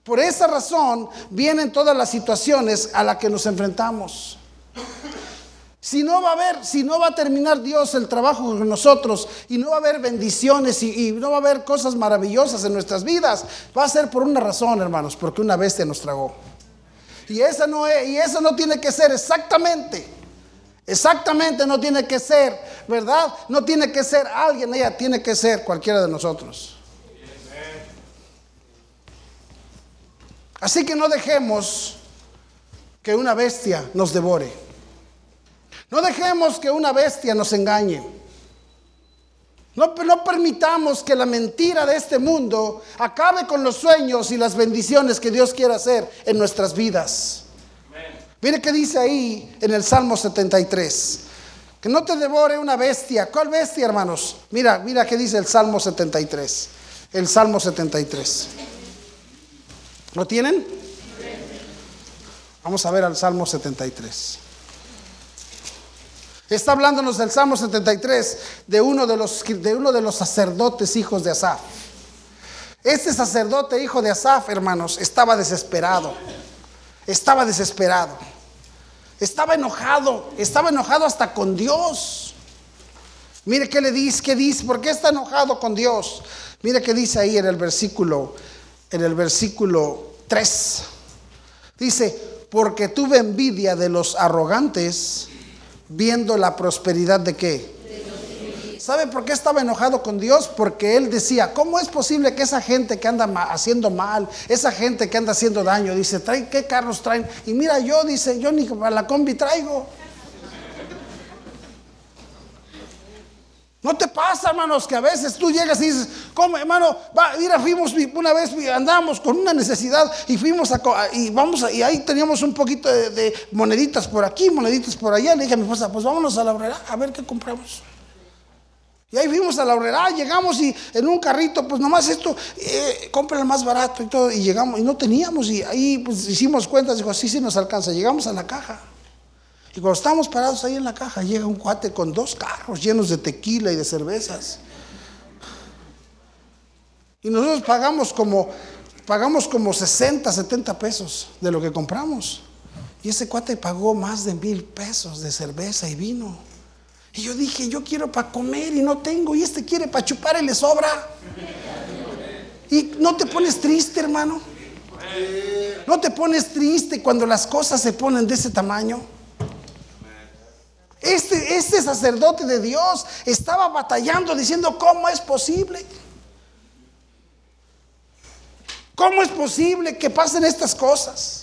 por esa razón vienen todas las situaciones a las que nos enfrentamos. Si no va a haber, si no va a terminar Dios el trabajo con nosotros y no va a haber bendiciones y, no va a haber cosas maravillosas en nuestras vidas, va a ser por una razón, hermanos, porque una bestia nos tragó. Y esa no es, y eso no tiene que ser exactamente, exactamente no tiene que ser, ¿verdad? No tiene que ser alguien, ella tiene que ser cualquiera de nosotros. Así que no dejemos que una bestia nos devore. No dejemos que una bestia nos engañe. No, permitamos que la mentira de este mundo acabe con los sueños y las bendiciones que Dios quiere hacer en nuestras vidas. Mire qué dice ahí en el Salmo 73. Que no te devore una bestia. ¿Cuál bestia, hermanos? Mira, mira qué dice el Salmo 73. El Salmo 73. ¿Lo tienen? Vamos a ver al Salmo 73. Está hablándonos del Salmo 73 de uno de los, de uno de los sacerdotes hijos de Asaf. Este sacerdote hijo de Asaf, hermanos, estaba desesperado. Estaba desesperado. Estaba enojado. Estaba enojado hasta con Dios. Mire qué le dice, qué dice, ¿por qué está enojado con Dios? Mire qué dice ahí en el versículo, en el versículo 3. Dice, porque tuve envidia de los arrogantes viendo la prosperidad de qué? ¿Sabe por qué estaba enojado con Dios? Porque él decía, ¿cómo es posible que esa gente que anda haciendo mal, esa gente que anda haciendo daño, dice, ¿trae qué carros traen? Y mira, yo, dice, yo ni para la combi traigo. ¿No te pasa, hermanos, que a veces tú llegas y dices, ¿cómo, hermano? Va, mira, fuimos una vez, andamos con una necesidad y fuimos a, y vamos y ahí teníamos un poquito de, moneditas por aquí, moneditas por allá. Le dije a mi esposa, pues vámonos a la obrera a ver qué compramos. Y ahí fuimos a la obrera, llegamos y en un carrito, pues nomás esto, eh, compra el más barato y todo. Y llegamos y no teníamos y ahí pues hicimos cuentas, dijo, sí, sí nos alcanza. Llegamos a la caja. Y cuando estamos parados ahí en la caja, llega un cuate con dos carros llenos de tequila y de cervezas. Y nosotros pagamos como, pagamos como 60, 70 pesos de lo que compramos. Y ese cuate pagó más de mil pesos de cerveza y vino. Y yo dije, yo quiero para comer y no tengo, y este quiere para chupar y le sobra. Y no te pones triste, hermano. No te pones triste cuando las cosas se ponen de ese tamaño. Este, este sacerdote de Dios estaba batallando diciendo, ¿cómo es posible? ¿Cómo es posible que pasen estas cosas?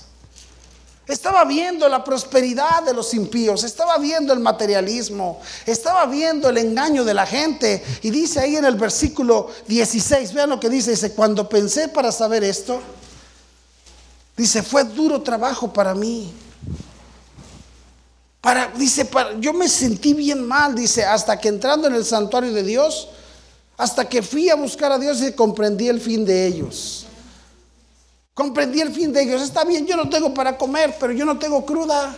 Estaba viendo la prosperidad de los impíos, estaba viendo el materialismo, estaba viendo el engaño de la gente. Y dice ahí en el versículo 16, vean lo que dice, dice, cuando pensé para saber esto, dice, fue duro trabajo para mí. Para, dice, para, yo me sentí bien mal, dice, hasta que entrando en el santuario de Dios, hasta que fui a buscar a Dios y comprendí el fin de ellos. Comprendí el fin de ellos. Está bien, yo no tengo para comer, pero yo no tengo cruda.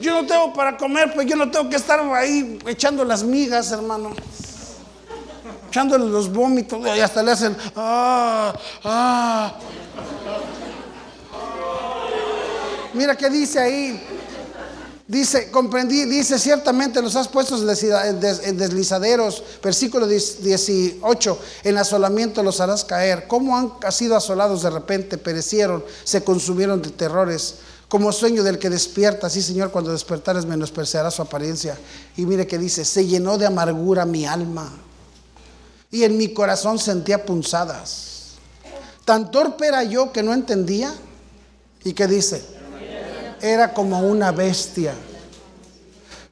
Yo no tengo para comer, pues yo no tengo que estar ahí echando las migas, hermano. Echándole los vómitos y hasta le hacen, ah, ah. Mira qué dice ahí. Dice, comprendí, dice, ciertamente los has puesto en deslizaderos, versículo 18, en asolamiento los harás caer. ¿Cómo han sido asolados de repente? Perecieron, se consumieron de terrores. Como sueño del que despierta, sí Señor, cuando despertares menospreciará su apariencia. Y mire que dice, se llenó de amargura mi alma. Y en mi corazón sentía punzadas. Tan torpe era yo que no entendía. ¿Y qué dice? Era como una bestia.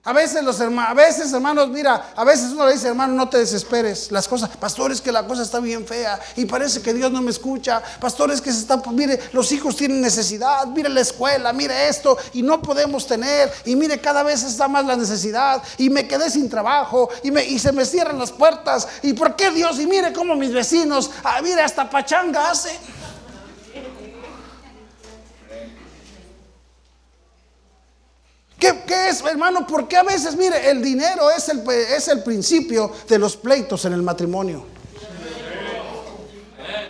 A veces los hermanos, a veces hermanos, mira, a veces uno le dice, hermano, no te desesperes. Las cosas, pastores, que la cosa está bien fea y parece que Dios no me escucha. Pastores que se están, mire, los hijos tienen necesidad, mire la escuela, mire esto y no podemos tener. Y mire, cada vez está más la necesidad y me quedé sin trabajo y, me, y se me cierran las puertas. ¿Y por qué Dios? Y mire cómo mis vecinos, ah, mire, hasta pachanga hacen. ¿Qué, es, hermano? Porque a veces, mire, el dinero es el, es el principio de los pleitos en el matrimonio.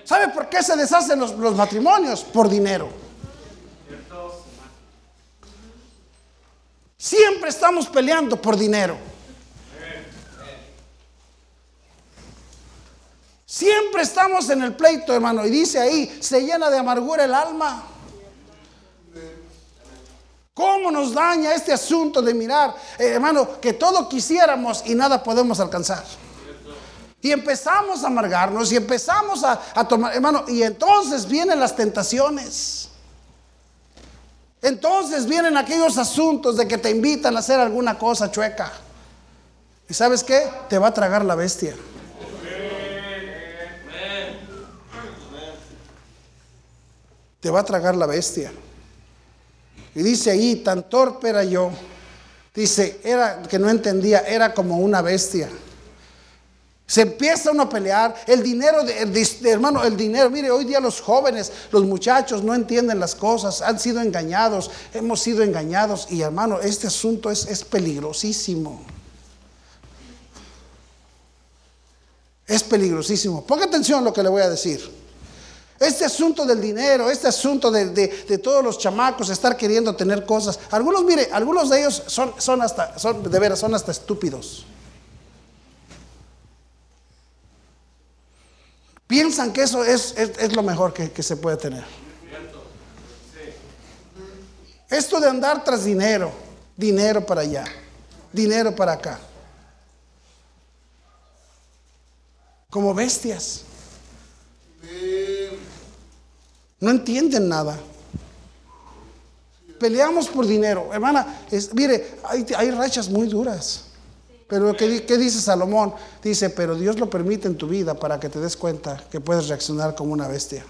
¿Sabe por qué se deshacen los, los matrimonios? Por dinero. Siempre estamos peleando por dinero. Siempre estamos en el pleito, hermano. Y dice ahí, se llena de amargura el alma. ¿Cómo nos daña este asunto de mirar, eh, hermano, que todo quisiéramos y nada podemos alcanzar? Y empezamos a amargarnos y empezamos a, a tomar, hermano, y entonces vienen las tentaciones. Entonces vienen aquellos asuntos de que te invitan a hacer alguna cosa chueca. ¿Y sabes qué? Te va a tragar la bestia. Te va a tragar la bestia. Y dice ahí, tan torpe era yo. Dice, era que no entendía, era como una bestia. Se empieza uno a pelear. El dinero, de, hermano, el dinero. Mire, hoy día los jóvenes, los muchachos no entienden las cosas, han sido engañados, hemos sido engañados. Y hermano, este asunto es, es peligrosísimo. Es peligrosísimo. Ponga atención a lo que le voy a decir. Este asunto del dinero, este asunto de, todos los chamacos estar queriendo tener cosas. Algunos, mire, algunos de ellos son, son hasta, son, de veras, son hasta estúpidos. Piensan que eso es, lo mejor que, que se puede tener. Esto de andar tras dinero, dinero para allá, dinero para acá. Como bestias. No entienden nada. Peleamos por dinero. Hermana, mire, hay, rachas muy duras. Pero ¿qué, ¿qué, dice Salomón? Dice, pero Dios lo permite en tu vida para que te des cuenta que puedes reaccionar como una bestia.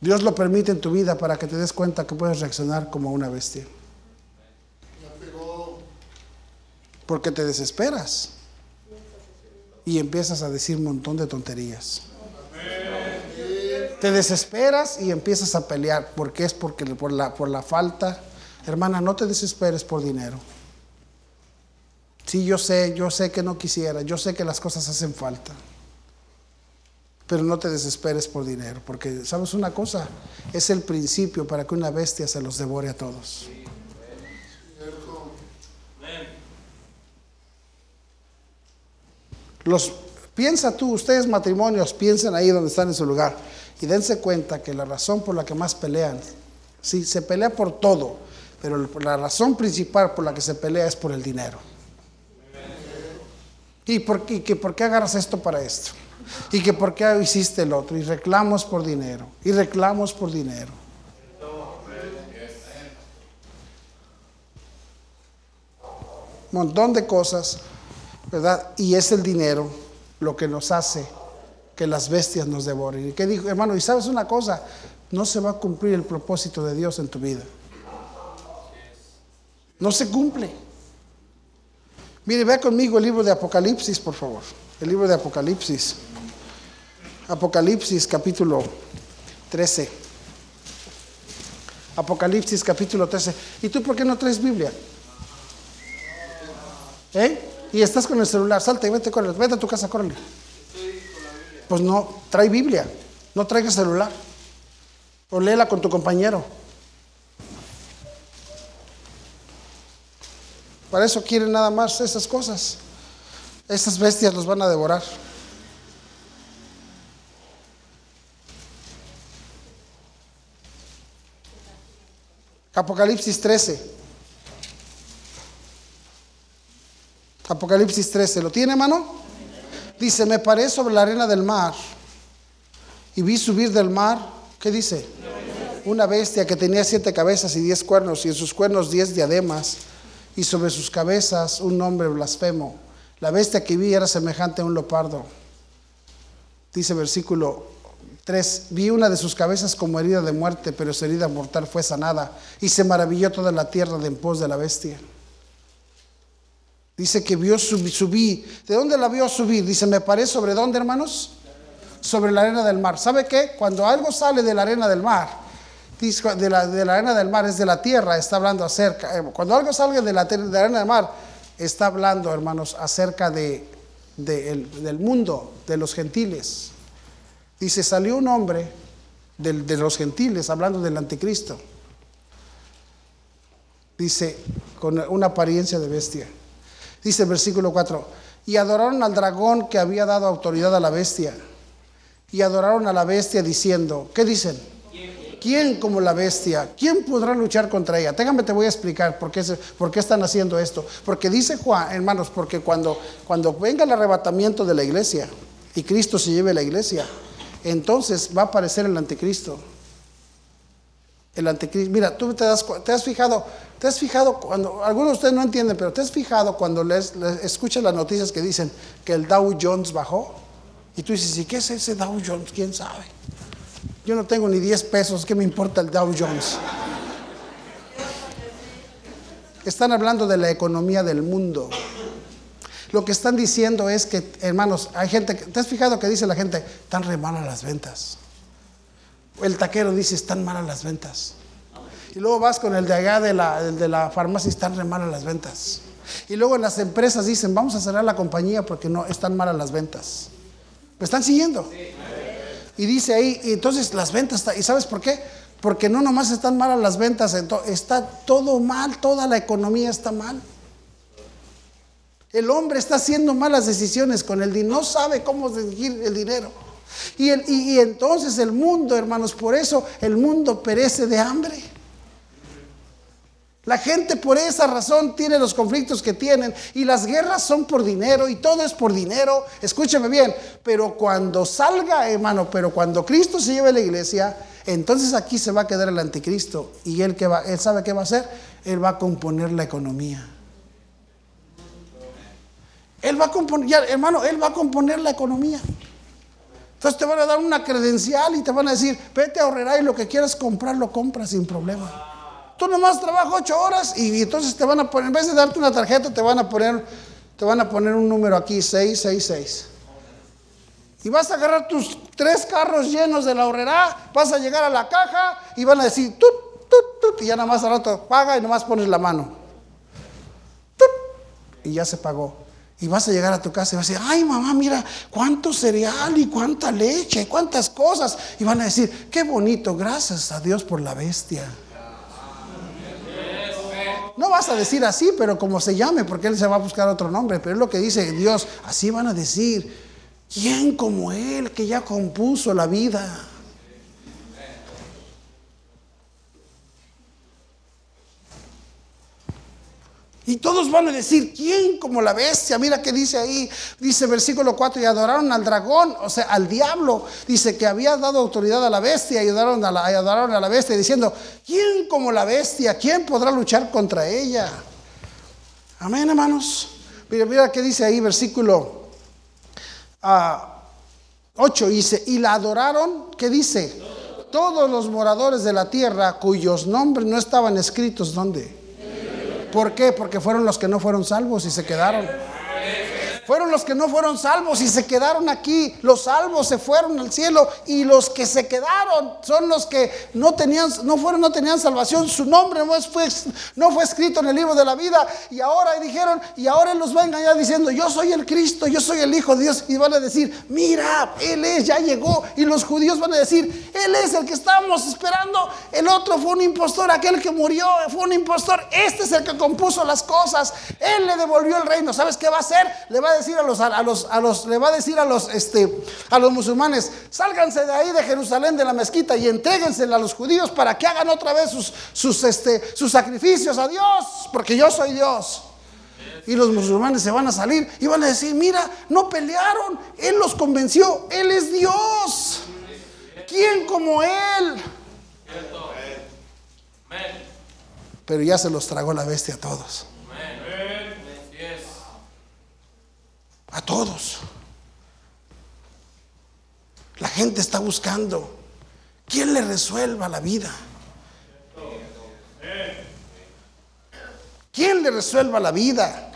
Dios lo permite en tu vida para que te des cuenta que puedes reaccionar como una bestia. Porque te desesperas y empiezas a decir un montón de tonterías. Te desesperas y empiezas a pelear porque es porque por la, por la falta. Hermana, no te desesperes por dinero. Sí, yo sé, yo sé que no quisiera, yo sé que las cosas hacen falta. Pero no te desesperes por dinero, porque sabes una cosa, es el principio para que una bestia se los devore a todos. Los, piensa tú, ustedes matrimonios, piensen ahí donde están en su lugar y dense cuenta que la razón por la que más pelean, sí, se pelea por todo, pero la razón principal por la que se pelea es por el dinero. ¿Y por qué, que por qué agarras esto para esto? ¿Y que por qué hiciste el otro? Y reclamos por dinero. Y reclamos por dinero. Montón de cosas, ¿verdad? Y es el dinero lo que nos hace que las bestias nos devoren. ¿Y qué dijo, hermano? Y sabes una cosa, no se va a cumplir el propósito de Dios en tu vida. No se cumple. Mire, vea conmigo el libro de Apocalipsis, por favor. El libro de Apocalipsis. Apocalipsis capítulo 13. Apocalipsis capítulo 13. ¿Y tú por qué no traes Biblia? ¿Eh? Y estás con el celular. Salte, vete, corre. Vete a tu casa, córrele. Pues no, trae Biblia. No traigas celular. O léela con tu compañero. Para eso quieren nada más esas cosas. Esas bestias los van a devorar. Apocalipsis 13. Apocalipsis 13. ¿Lo tiene, hermano? Dice, me paré sobre la arena del mar y vi subir del mar, ¿qué dice? Una bestia que tenía siete cabezas y diez cuernos y en sus cuernos diez diademas y sobre sus cabezas un nombre blasfemo. La bestia que vi era semejante a un leopardo. Dice versículo 3, vi una de sus cabezas como herida de muerte, pero su herida mortal fue sanada y se maravilló toda la tierra de en pos de la bestia. Dice que vio subir, ¿De dónde la vio subir? Dice, me paré sobre dónde, hermanos? Sobre la arena del mar. ¿Sabe qué? Cuando algo sale de la arena del mar, de la, arena del mar es de la tierra, está hablando acerca. Eh, cuando algo salga de la, arena del mar, está hablando, hermanos, acerca de, del mundo, de los gentiles. Dice, salió un hombre de los gentiles, hablando del anticristo. Dice, con una apariencia de bestia. Dice el versículo 4, y adoraron al dragón que había dado autoridad a la bestia. Y adoraron a la bestia diciendo, ¿qué dicen? ¿Quién como la bestia? ¿Quién podrá luchar contra ella? Téngame, te voy a explicar por qué, por qué están haciendo esto. Porque dice Juan, hermanos, porque cuando, cuando venga el arrebatamiento de la iglesia y Cristo se lleve la iglesia, entonces va a aparecer el anticristo. El anticristo. Mira, tú te, das, te has fijado, te has fijado cuando, algunos de ustedes no entienden, pero te has fijado cuando les, escuchas las noticias que dicen que el Dow Jones bajó. Y tú dices, ¿y qué es ese Dow Jones? ¿Quién sabe? Yo no tengo ni 10 pesos, ¿qué me importa el Dow Jones? Están hablando de la economía del mundo. Lo que están diciendo es que, hermanos, hay gente, ¿te has fijado que dice la gente, están re malas las ventas? El taquero dice, están malas las ventas. Y luego vas con el de allá de la, de la farmacia y están re malas las ventas. Y luego las empresas dicen, vamos a cerrar la compañía porque no están malas las ventas. ¿Me están siguiendo? Y dice ahí, y entonces las ventas, ¿y sabes por qué? Porque no nomás están malas las ventas, está todo mal, toda la economía está mal. El hombre está haciendo malas decisiones con el dinero, no sabe cómo dirigir el dinero. Y, entonces el mundo, hermanos, por eso el mundo perece de hambre. La gente por esa razón tiene los conflictos que tienen y las guerras son por dinero y todo es por dinero. Escúcheme bien, pero cuando salga, hermano, pero cuando Cristo se lleve a la iglesia, entonces aquí se va a quedar el anticristo y él que va, él sabe qué va a hacer, él va a componer la economía. Él va a componer, hermano, él va a componer la economía. Entonces te van a dar una credencial y te van a decir, vete a ahorrar y lo que quieras comprar lo compras sin problema. Tú nomás trabajas ocho horas y, entonces te van a poner, en vez de darte una tarjeta, te van a poner, te van a poner un número aquí, 666. Y vas a agarrar tus tres carros llenos de la horrera, vas a llegar a la caja y van a decir, tut, tut, tut, y ya nada más al rato paga y nomás pones la mano. Y ya se pagó. Y vas a llegar a tu casa y vas a decir, ay mamá, mira cuánto cereal y cuánta leche, cuántas cosas. Y van a decir, qué bonito, gracias a Dios por la bestia. No vas a decir así, pero como se llame, porque él se va a buscar otro nombre. Pero es lo que dice Dios, así van a decir, ¿quién como él que ya compuso la vida? Y todos van a decir, ¿quién como la bestia? Mira que dice ahí, dice versículo 4, y adoraron al dragón, o sea, al diablo. Dice que había dado autoridad a la bestia y adoraron a la, adoraron a la bestia, diciendo, ¿quién como la bestia? ¿Quién podrá luchar contra ella? Amén, hermanos. Mira, mira que dice ahí, versículo 8, ah, dice, y la adoraron, ¿qué dice? Todos los moradores de la tierra cuyos nombres no estaban escritos, ¿dónde? ¿Por qué? Porque fueron los que no fueron salvos y se quedaron. Fueron los que no fueron salvos y se quedaron aquí. Los salvos se fueron al cielo y los que se quedaron son los que no tenían, no fueron, no tenían salvación. Su nombre no fue, no fue escrito en el libro de la vida y ahora dijeron y ahora él los va a engañar diciendo yo soy el Cristo, yo soy el Hijo de Dios y van a decir mira él es, ya llegó y los judíos van a decir él es el que estábamos esperando. El otro fue un impostor, aquel que murió fue un impostor. Este es el que compuso las cosas. Él le devolvió el reino. ¿Sabes qué va a hacer? Le va a decir a los, a los, a los, le va a decir a los, este, a los musulmanes, sálganse de ahí de Jerusalén, de la mezquita, y entréguensela a los judíos para que hagan otra vez sus, sus, este, sus sacrificios a Dios, porque yo soy Dios. Y los musulmanes se van a salir y van a decir, mira, no pelearon, Él los convenció, Él es Dios. ¿Quién como Él? Pero ya se los tragó la bestia a todos. A todos. La gente está buscando quién le resuelva la vida. ¿Quién le resuelva la vida?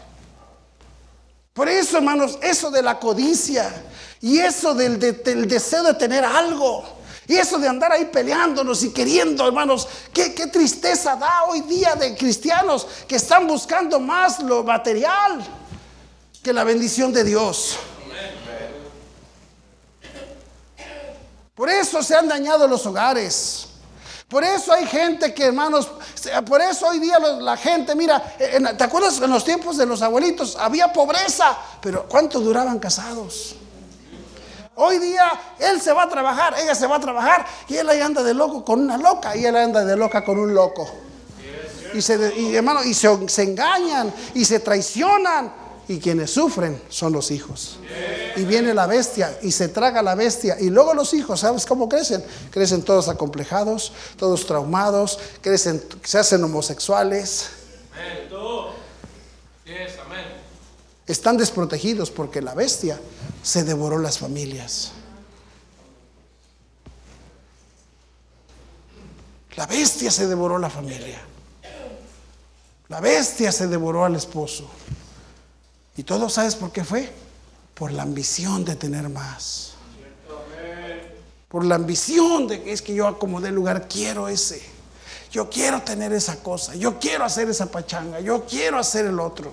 Por eso, hermanos, eso de la codicia y eso del, deseo de tener algo y eso de andar ahí peleándonos y queriendo, hermanos, qué, qué tristeza da hoy día de cristianos que están buscando más lo material que la bendición de Dios. Por eso se han dañado los hogares. Por eso hay gente que, hermanos, por eso hoy día la gente, mira, ¿te acuerdas en los tiempos de los abuelitos había pobreza? Pero ¿cuánto duraban casados? Hoy día él se va a trabajar, ella se va a trabajar y él ahí anda de loco con una loca y él anda de loca con un loco. Y se, y se, se engañan y se traicionan y quienes sufren son los hijos. Y viene la bestia y se traga la bestia. Y luego los hijos, ¿sabes cómo crecen? Crecen todos acomplejados, todos traumados, crecen, se hacen homosexuales. Están desprotegidos porque la bestia se devoró las familias. La bestia se devoró la familia. La bestia se devoró al esposo. Y todo, ¿sabes por qué fue? Por la ambición de tener más. Por la ambición de que es que yo acomodé el lugar, quiero ese. Yo quiero tener esa cosa. Yo quiero hacer esa pachanga. Yo quiero hacer el otro.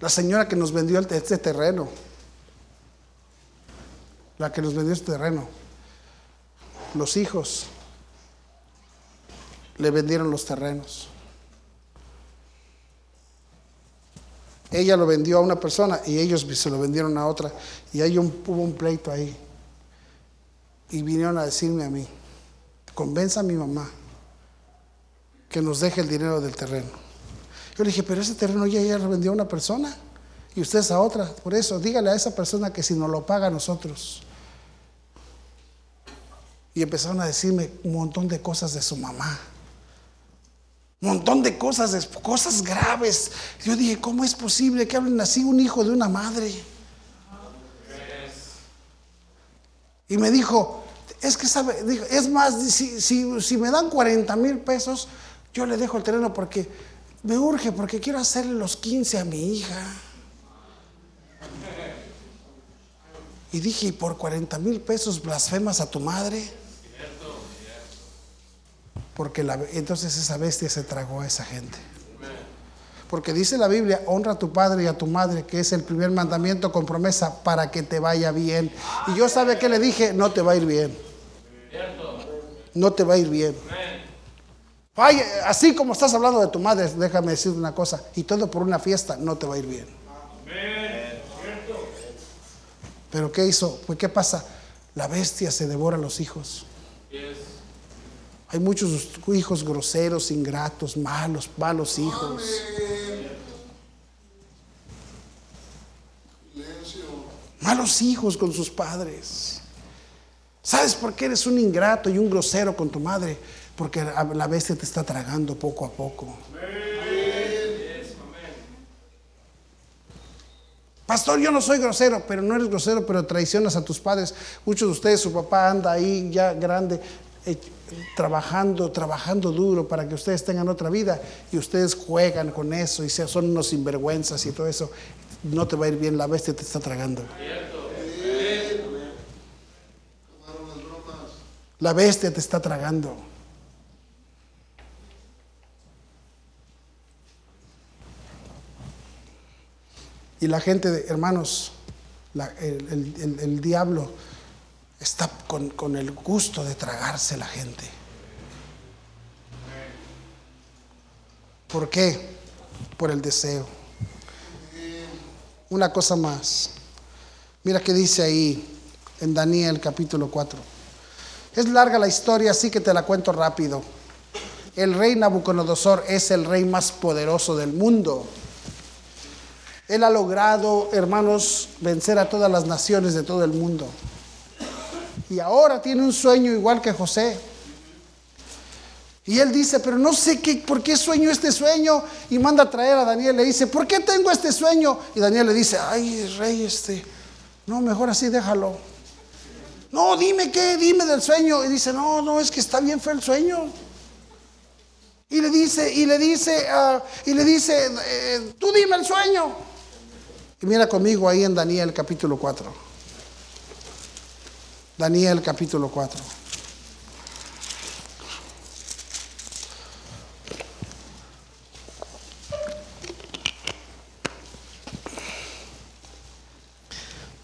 La señora que nos vendió este terreno. La que nos vendió este terreno. Los hijos le vendieron los terrenos. Ella lo vendió a una persona y ellos se lo vendieron a otra. Y hay un, hubo un pleito ahí. Y vinieron a decirme a mí, convenza a mi mamá que nos deje el dinero del terreno. Yo le dije, pero ese terreno ya, ya lo vendió a una persona y ustedes a otra. Por eso, dígale a esa persona que si nos lo paga a nosotros. Y empezaron a decirme un montón de cosas de su mamá montón de cosas, cosas graves. Yo dije, ¿cómo es posible que hablen así un hijo de una madre? Y me dijo, es que sabe, es más, si, si, me dan 40 mil pesos, yo le dejo el terreno porque me urge, porque quiero hacerle los 15 a mi hija. Y dije, ¿y por 40 mil pesos blasfemas a tu madre? Porque entonces esa bestia se tragó a esa gente. Porque dice la Biblia, honra a tu padre y a tu madre, que es el primer mandamiento con promesa para que te vaya bien. Y yo sabe que le dije, no te va a ir bien. No te va a ir bien. Ay, así como estás hablando de tu madre, déjame decir una cosa, y todo por una fiesta, no te va a ir bien. Pero ¿qué hizo? Pues ¿qué pasa? La bestia se devora a los hijos. Hay muchos hijos groseros, ingratos, malos, malos hijos. Malos hijos con sus padres. ¿Sabes por qué eres un ingrato y un grosero con tu madre? Porque la bestia te está tragando poco a poco. Pastor, yo no soy grosero, pero no eres grosero, pero traicionas a tus padres. Muchos de ustedes, su papá anda ahí ya grande, trabajando, trabajando duro para que ustedes tengan otra vida y ustedes juegan con eso y son unos sinvergüenzas y todo eso, no te va a ir bien, la bestia te está tragando. La bestia te está tragando. Y la gente, hermanos, el diablo está con, el gusto de tragarse la gente. ¿Por qué? Por el deseo. Una cosa más. Mira que dice ahí en Daniel capítulo 4. Es larga la historia, así que te la cuento rápido. El rey Nabucodonosor es el rey más poderoso del mundo. Él ha logrado, hermanos, vencer a todas las naciones de todo el mundo. Y ahora tiene un sueño igual que José. Y él dice, pero no sé qué, por qué sueño este sueño. Y manda a traer a Daniel. Le dice, ¿por qué tengo este sueño? Y Daniel le dice, ay, rey, este, no, mejor así déjalo. No, dime qué, dime del sueño. Y dice, no, no, es que está bien fue el sueño. Y le dice, y le dice, ah, y le dice, eh, tú dime el sueño. Y mira conmigo ahí en Daniel capítulo 4. Daniel capítulo 4.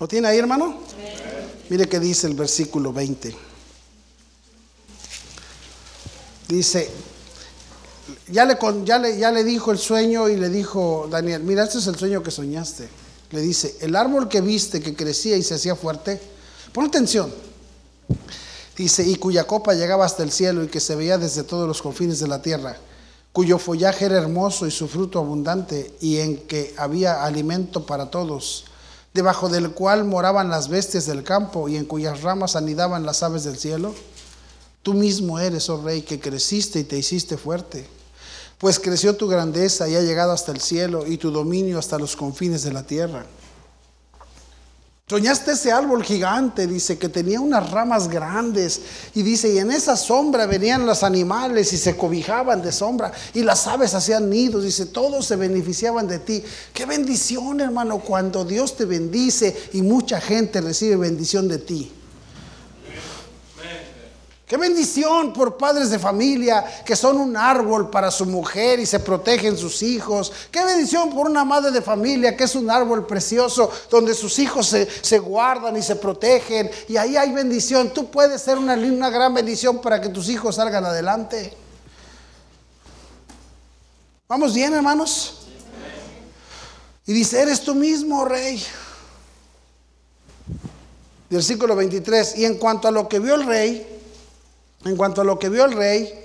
¿Lo tiene ahí, hermano? Mire qué dice el versículo 20. Dice, ya le, ya, le, ya le dijo el sueño y le dijo Daniel, mira, este es el sueño que soñaste. Le dice, el árbol que viste que crecía y se hacía fuerte, Pon atención. Dice, y cuya copa llegaba hasta el cielo y que se veía desde todos los confines de la tierra, cuyo follaje era hermoso y su fruto abundante y en que había alimento para todos, debajo del cual moraban las bestias del campo y en cuyas ramas anidaban las aves del cielo. Tú mismo eres, oh rey, que creciste y te hiciste fuerte, pues creció tu grandeza y ha llegado hasta el cielo y tu dominio hasta los confines de la tierra. Soñaste ese árbol gigante, dice, que tenía unas ramas grandes. Y dice, y en esa sombra venían los animales y se cobijaban de sombra. Y las aves hacían nidos. Dice, todos se beneficiaban de ti. Qué bendición, hermano, cuando Dios te bendice y mucha gente recibe bendición de ti. Qué bendición por padres de familia que son un árbol para su mujer y se protegen sus hijos. Qué bendición por una madre de familia que es un árbol precioso donde sus hijos se, guardan y se protegen. Y ahí hay bendición. Tú puedes ser una, una gran bendición para que tus hijos salgan adelante. ¿Vamos bien, hermanos? Y dice, eres tú mismo, rey. Versículo 23. Y en cuanto a lo que vio el rey, en cuanto a lo que vio el rey,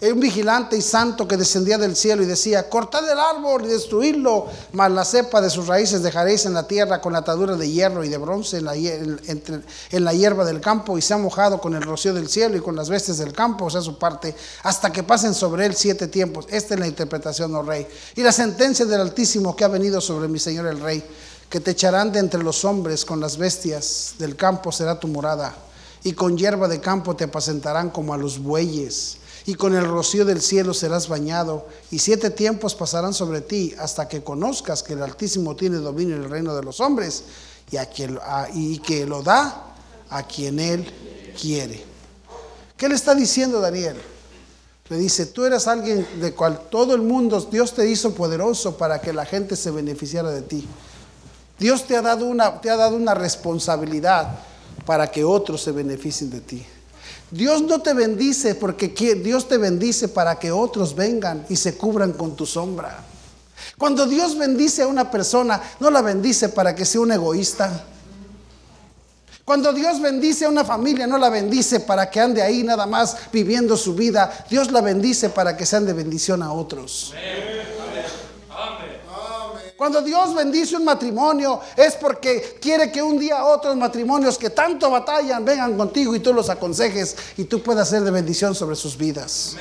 un vigilante y santo que descendía del cielo y decía, cortad el árbol y destruidlo, mas la cepa de sus raíces dejaréis en la tierra con atadura de hierro y de bronce en la, en la hierba del campo y se ha mojado con el rocío del cielo y con las bestias del campo, o sea, su parte, hasta que pasen sobre él siete tiempos. Esta es la interpretación, oh rey. Y la sentencia del Altísimo que ha venido sobre mi Señor el rey, que te echarán de entre los hombres con las bestias del campo será tu morada y con hierba de campo te apacentarán como a los bueyes, y con el rocío del cielo serás bañado, y siete tiempos pasarán sobre ti hasta que conozcas que el Altísimo tiene dominio en el reino de los hombres y, a quien, y que lo da a quien él quiere. ¿Qué le está diciendo Daniel? Le dice, tú eres alguien de cual todo el mundo, Dios te hizo poderoso para que la gente se beneficiara de ti. Dios te ha dado una, te ha dado una responsabilidad para que otros se beneficien de ti. Dios no te bendice porque Dios te bendice para que otros vengan y se cubran con tu sombra. Cuando Dios bendice a una persona, no la bendice para que sea un egoísta. Cuando Dios bendice a una familia, no la bendice para que ande ahí nada más viviendo su vida. Dios la bendice para que sean de bendición a otros. Cuando Dios bendice un matrimonio es porque quiere que un día otros matrimonios que tanto batallan vengan contigo y tú los aconsejes y tú puedas ser de bendición sobre sus vidas.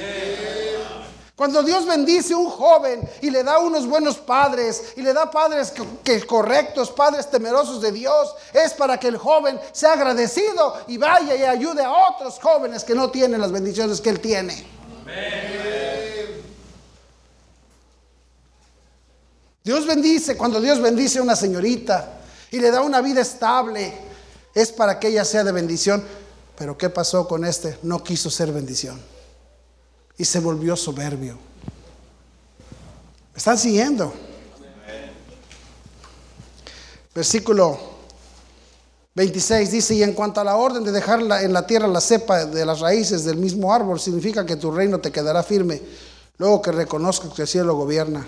Cuando Dios bendice a un joven y le da unos buenos padres y le da padres que, correctos, padres temerosos de Dios, es para que el joven sea agradecido y vaya y ayude a otros jóvenes que no tienen las bendiciones que él tiene. Dios bendice, cuando Dios bendice a una señorita y le da una vida estable, es para que ella sea de bendición. Pero ¿qué pasó con este? No quiso ser bendición y se volvió soberbio. ¿Me están siguiendo? Versículo 26 dice, y en cuanto a la orden de dejar en la tierra la cepa de las raíces del mismo árbol, significa que tu reino te quedará firme, luego que reconozcas que el cielo gobierna.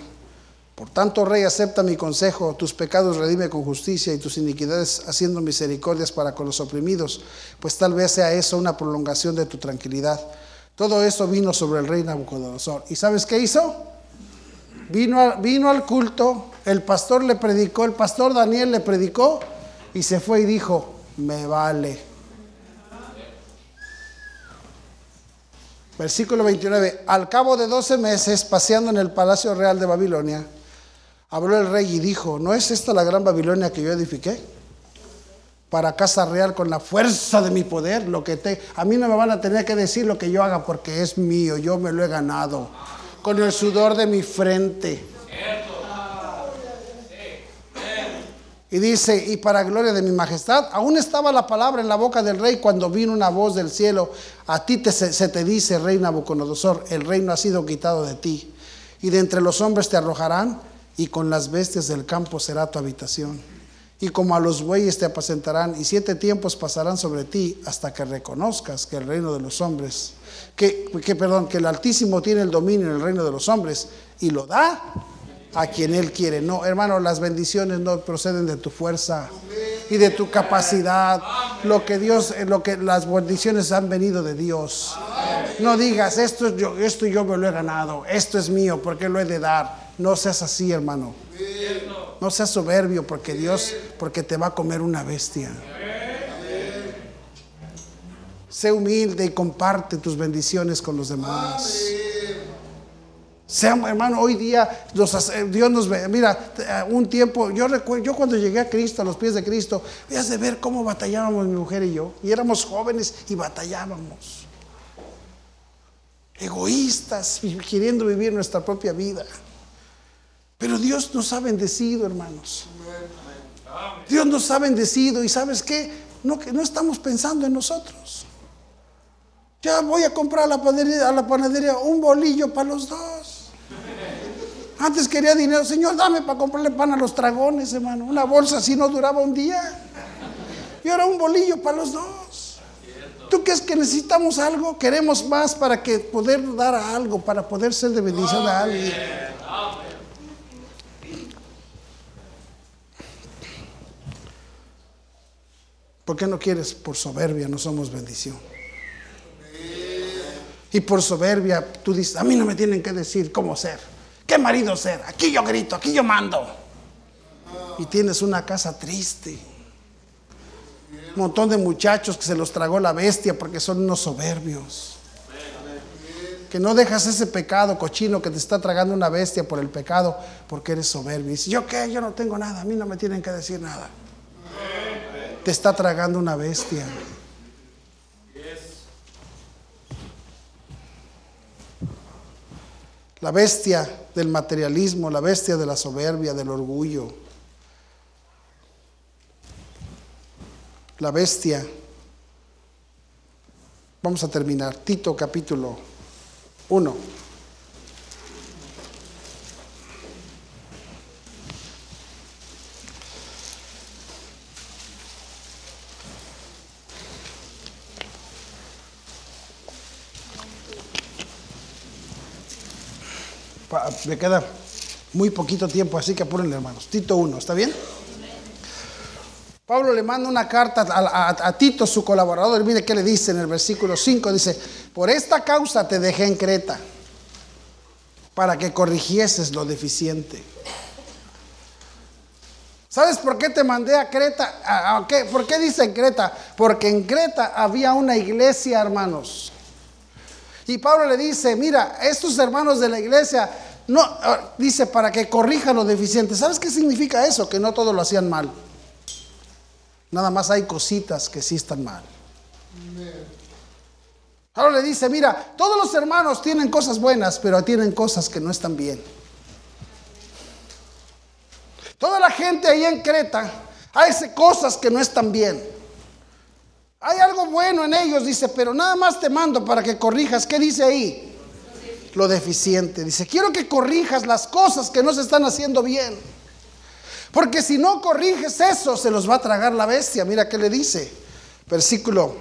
Por tanto, Rey, acepta mi consejo, tus pecados redime con justicia y tus iniquidades haciendo misericordias para con los oprimidos, pues tal vez sea eso una prolongación de tu tranquilidad. Todo eso vino sobre el rey Nabucodonosor. ¿Y sabes qué hizo? Vino, vino al culto, el pastor le predicó, el pastor Daniel le predicó y se fue y dijo, me vale. Versículo 29. Al cabo de 12 meses, paseando en el palacio real de Babilonia, habló el rey y dijo, ¿no es esta la gran Babilonia que yo edifiqué? para casa real con la fuerza de mi poder, lo que te, a mí no me van a tener que decir lo que yo haga porque es mío, yo me lo he ganado con el sudor de mi frente. Y dice, y para gloria de mi majestad, aún estaba la palabra en la boca del rey cuando vino una voz del cielo, a ti te, se te dice, rey Nabucodonosor, el reino ha sido quitado de ti, y de entre los hombres te arrojarán, y con las bestias del campo será tu habitación y como a los bueyes te apacentarán, y siete tiempos pasarán sobre ti hasta que reconozcas que el reino de los hombres, que, que, perdón, que el Altísimo tiene el dominio en el reino de los hombres y lo da a quien Él quiere. No, hermano, las bendiciones no proceden de tu fuerza y de tu capacidad. Lo que Dios, lo que las bendiciones han venido de Dios. No digas, esto yo, esto yo me lo he ganado, esto es mío, porque lo he de dar. No seas así, hermano. No seas soberbio porque Dios, porque te va a comer una bestia. Sé humilde y comparte tus bendiciones con los demás. Sea, hermano, hoy día Dios nos ve. Mira, un tiempo, yo recuerdo, yo cuando llegué a Cristo, a los pies de Cristo, veas de ver cómo batallábamos mi mujer y yo. Y éramos jóvenes y batallábamos. Egoístas, queriendo vivir nuestra propia vida. Pero Dios nos ha bendecido, hermanos. Dios nos ha bendecido y sabes qué? No, que no estamos pensando en nosotros. Ya voy a comprar a la, panadería, a un bolillo para los dos. Antes quería dinero, Señor, dame para comprarle pan a los dragones, hermano. Una bolsa así no duraba un día. Y ahora un bolillo para los dos. ¿Tú crees que necesitamos algo? Queremos más para que poder dar algo, para poder ser de bendición a alguien. ¿Por qué no quieres? Por soberbia no somos bendición. Y por soberbia tú dices, a mí no me tienen que decir cómo ser, qué marido ser, aquí yo grito, aquí yo mando. Y tienes una casa triste. Un montón de muchachos que se los tragó la bestia porque son unos soberbios. Que no dejas ese pecado cochino que te está tragando una bestia por el pecado porque eres soberbio. Y dices, ¿yo qué? Yo no tengo nada, a mí no me tienen que decir nada te está tragando una bestia. La bestia del materialismo, la bestia de la soberbia, del orgullo. La bestia. Vamos a terminar. Tito capítulo 1. Me queda muy poquito tiempo, así que apúrenle, hermanos. Tito 1, ¿está bien? Pablo le manda una carta a, Tito, su colaborador, mire qué le dice en el versículo 5, dice, por esta causa te dejé en Creta, para que corrigieses lo deficiente. ¿Sabes por qué te mandé a Creta? ¿Por qué dice en Creta? Porque en Creta había una iglesia, hermanos. Y Pablo le dice, mira, estos hermanos de la iglesia, no, ah, dice, para que corrijan lo deficiente. ¿Sabes qué significa eso? Que no todo lo hacían mal. Nada más hay cositas que sí están mal. Ahora le dice, mira, todos los hermanos tienen cosas buenas, pero tienen cosas que no están bien. Toda la gente ahí en Creta hace cosas que no están bien. Hay algo bueno en ellos, dice, pero nada más te mando para que corrijas. ¿Qué dice ahí? Lo deficiente. Dice, quiero que corrijas las cosas que no se están haciendo bien. Porque si no corriges eso, se los va a tragar la bestia. Mira qué le dice. Versículo.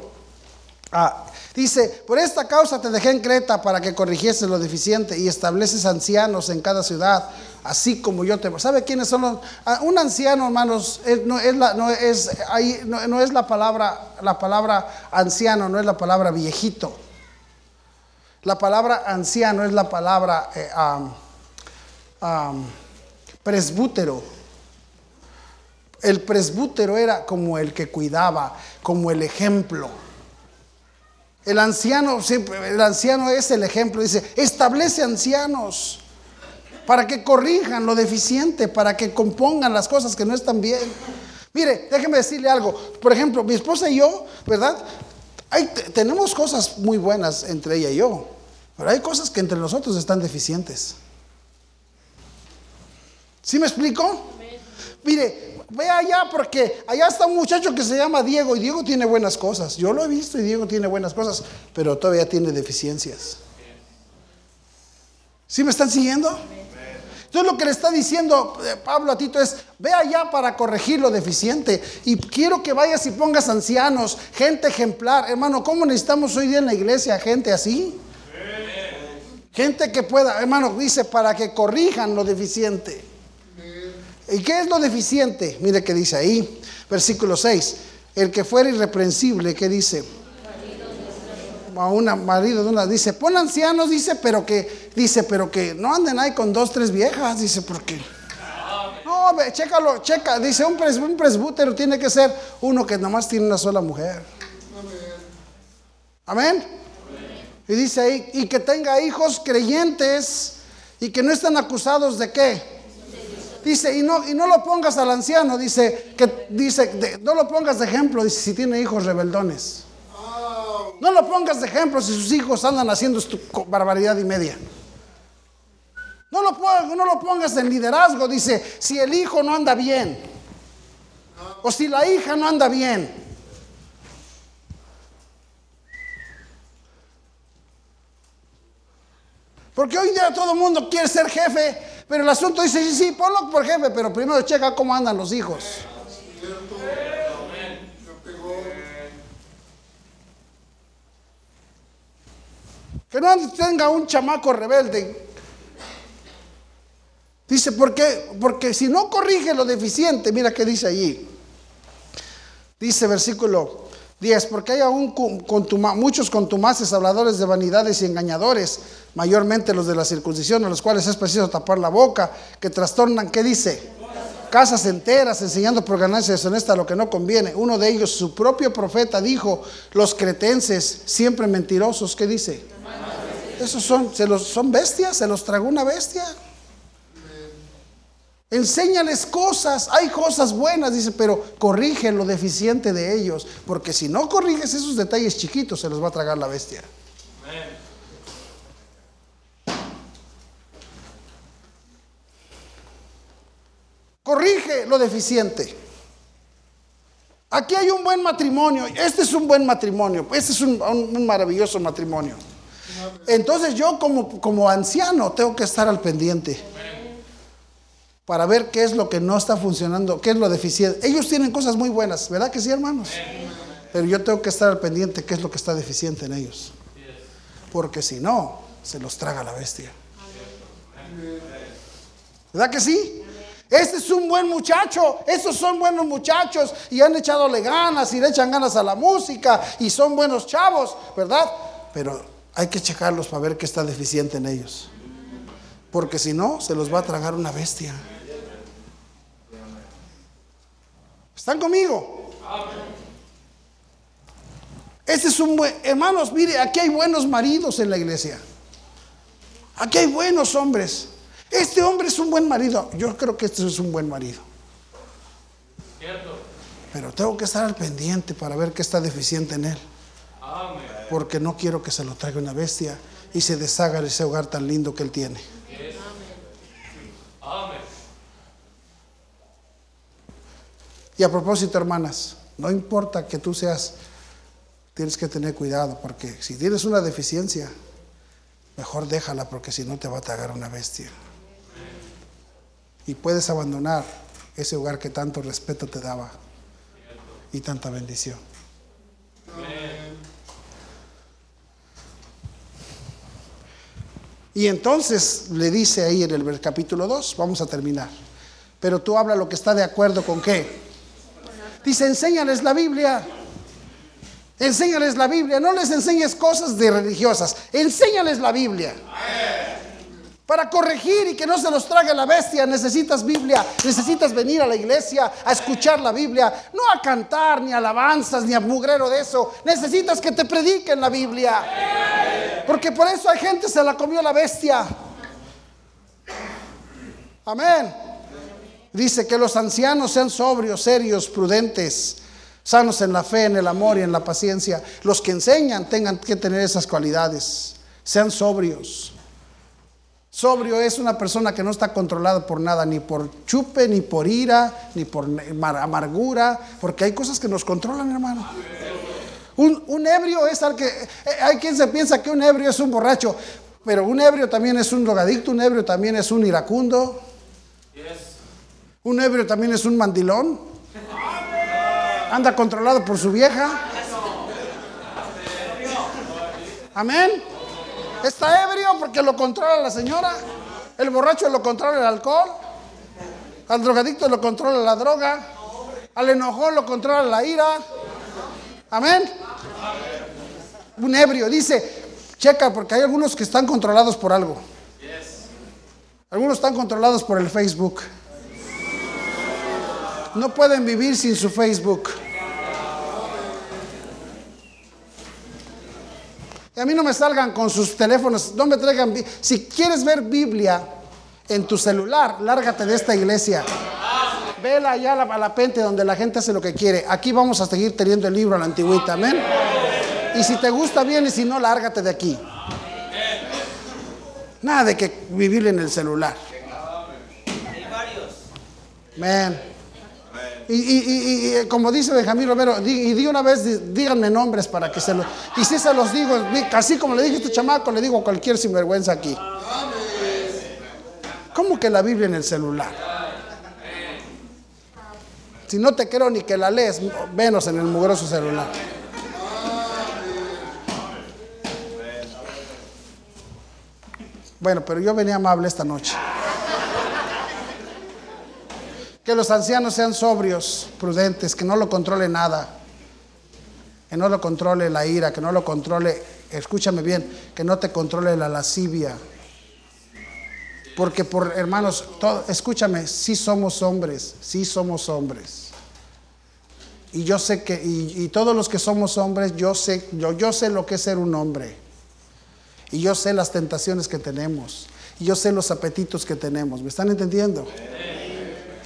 Ah, dice, por esta causa te dejé en Creta para que corrigieses lo deficiente y estableces ancianos en cada ciudad, así como yo te... ¿Sabe quiénes son los... Ah, un anciano, hermanos, no, es la, no, es, ahí, no, es la palabra, la palabra anciano, no es la palabra viejito. La palabra anciano es la palabra eh, presbútero el presbútero era como el que cuidaba, como el ejemplo. El anciano, el anciano es el ejemplo, dice, establece ancianos para que corrijan lo deficiente, para que compongan las cosas que no están bien. Mire, déjeme decirle algo. Por ejemplo, mi esposa y yo, ¿verdad? tenemos cosas muy buenas entre ella y yo, pero hay cosas que entre nosotros están deficientes. ¿Sí me explico? Mire, ve allá porque allá está un muchacho que se llama Diego y Diego tiene buenas cosas. Yo lo he visto y Diego tiene buenas cosas, pero todavía tiene deficiencias. ¿Sí me están siguiendo? Entonces lo que le está diciendo eh, Pablo a Tito es, ve allá para corregir lo deficiente. Y quiero que vayas y pongas ancianos, gente ejemplar. Hermano, ¿cómo necesitamos hoy día en la iglesia gente así? Gente que pueda, hermano, dice, para que corrijan lo deficiente. ¿Y qué es lo deficiente? Mire que dice ahí, versículo 6. El que fuera irreprensible, ¿qué dice? A una marido de una, dice, pon ancianos, dice, pero que, dice, pero que no anden ahí con dos, tres viejas, dice, porque. No, ve, chécalo, checa, dice, un, presbútero tiene que ser uno que nomás tiene una sola mujer. Amén. Y dice ahí, y que tenga hijos creyentes y que no estén acusados de qué? Dice, y no, y no lo pongas al anciano, dice, que dice, no lo pongas de ejemplo, dice, si tiene hijos rebeldones. No lo pongas de ejemplo si sus hijos andan haciendo barbaridad y media. No lo, no lo pongas en liderazgo, dice, si el hijo no anda bien. O si la hija no anda bien. Porque hoy día todo el mundo quiere ser jefe pero el asunto dice, sí, sí, ponlo por jefe, pero primero checa cómo andan los hijos. Que no tenga un chamaco rebelde. Dice, ¿por qué? Porque si no corrige lo deficiente, mira qué dice allí. Dice versículo 10. Porque hay aún muchos contumaces, habladores de vanidades y engañadores, mayormente los de la circuncisión, a los cuales es preciso tapar la boca, que trastornan, ¿qué dice? Casas enteras, enseñando por ganancia deshonesta lo que no conviene. Uno de ellos, su propio profeta, dijo, los cretenses, siempre mentirosos, ¿qué dice? Esos son, se los, son bestias, se los tragó una bestia. Enséñales cosas, hay cosas buenas, dice, pero corrige lo deficiente de ellos, porque si no corriges esos detalles chiquitos, se los va a tragar la bestia. Corrige lo deficiente. Aquí hay un buen matrimonio, este es un buen matrimonio, este es un, maravilloso matrimonio. Entonces yo como, como anciano tengo que estar al pendiente para ver qué es lo que no está funcionando, qué es lo deficiente. Ellos tienen cosas muy buenas, ¿verdad que sí, hermanos? Pero yo tengo que estar al pendiente qué es lo que está deficiente en ellos. Porque si no, se los traga la bestia. ¿Verdad que sí? Este es un buen muchacho, estos son buenos muchachos y han echadole ganas y le echan ganas a la música y son buenos chavos, ¿verdad? Pero hay que checarlos para ver qué está deficiente en ellos. Porque si no, se los va a tragar una bestia. ¿Están conmigo? Este es un buen, hermanos, mire, aquí hay buenos maridos en la iglesia. Aquí hay buenos hombres. Este hombre es un buen marido. Yo creo que este es un buen marido. Pero tengo que estar al pendiente para ver qué está deficiente en él. Porque no quiero que se lo traiga una bestia y se deshaga ese hogar tan lindo que él tiene. Y a propósito, hermanas, no importa que tú seas, tienes que tener cuidado, porque si tienes una deficiencia, mejor déjala, porque si no te va a tragar una bestia. Y puedes abandonar ese hogar que tanto respeto te daba y tanta bendición. Y entonces le dice ahí en el capítulo 2, vamos a terminar. Pero tú habla lo que está de acuerdo con qué. Dice, enséñales la Biblia. Enséñales la Biblia. No les enseñes cosas de religiosas. Enséñales la Biblia. Para corregir y que no se los trague la bestia, necesitas Biblia. Necesitas venir a la iglesia a escuchar la Biblia. No a cantar, ni alabanzas, ni a mugrero de eso. Necesitas que te prediquen la Biblia. Porque por eso hay gente se la comió la bestia. Amén. Dice que los ancianos sean sobrios, serios, prudentes, sanos en la fe, en el amor y en la paciencia. Los que enseñan tengan que tener esas cualidades. Sean sobrios. Sobrio es una persona que no está controlada por nada, ni por chupe, ni por ira, ni por amargura, porque hay cosas que nos controlan, hermano. Un, ebrio es al que... Eh, hay quien se piensa que un ebrio es un borracho, pero un ebrio también es un drogadicto, un ebrio también es un iracundo. Un ebrio también es un mandilón. Anda controlado por su vieja. Amén. Está ebrio porque lo controla la señora. El borracho lo controla el alcohol. Al drogadicto lo controla la droga. Al enojón lo controla la ira. Amén. Un ebrio. Dice, checa porque hay algunos que están controlados por algo. Algunos están controlados por el Facebook. No pueden vivir sin su Facebook. Y a mí no me salgan con sus teléfonos, no me traigan. Si quieres ver Biblia en tu celular, lárgate de esta iglesia. Vela allá a la, la pente donde la gente hace lo que quiere. Aquí vamos a seguir teniendo el libro a la antigüita, amén. Y si te gusta bien y si no, lárgate de aquí. Nada de que vivir en el celular. Amén. Y, como dice Benjamín Romero, y di una vez, díganme nombres para que se los... Y si se los digo, así como le dije a este chamaco, le digo a cualquier sinvergüenza aquí. ¿Cómo que la Biblia en el celular? Si no te quiero ni que la lees, menos en el mugroso celular. Bueno, pero yo venía amable esta noche. Que los ancianos sean sobrios, prudentes, que no lo controle nada. Que no lo controle la ira, que no lo controle, escúchame bien, que no te controle la lascivia. Porque por hermanos, escúchame, sí somos hombres, sí somos hombres. Y yo sé que, y, todos los que somos hombres, yo sé, yo, yo sé lo que es ser un hombre. Y yo sé las tentaciones que tenemos. Y yo sé los apetitos que tenemos. ¿Me están entendiendo?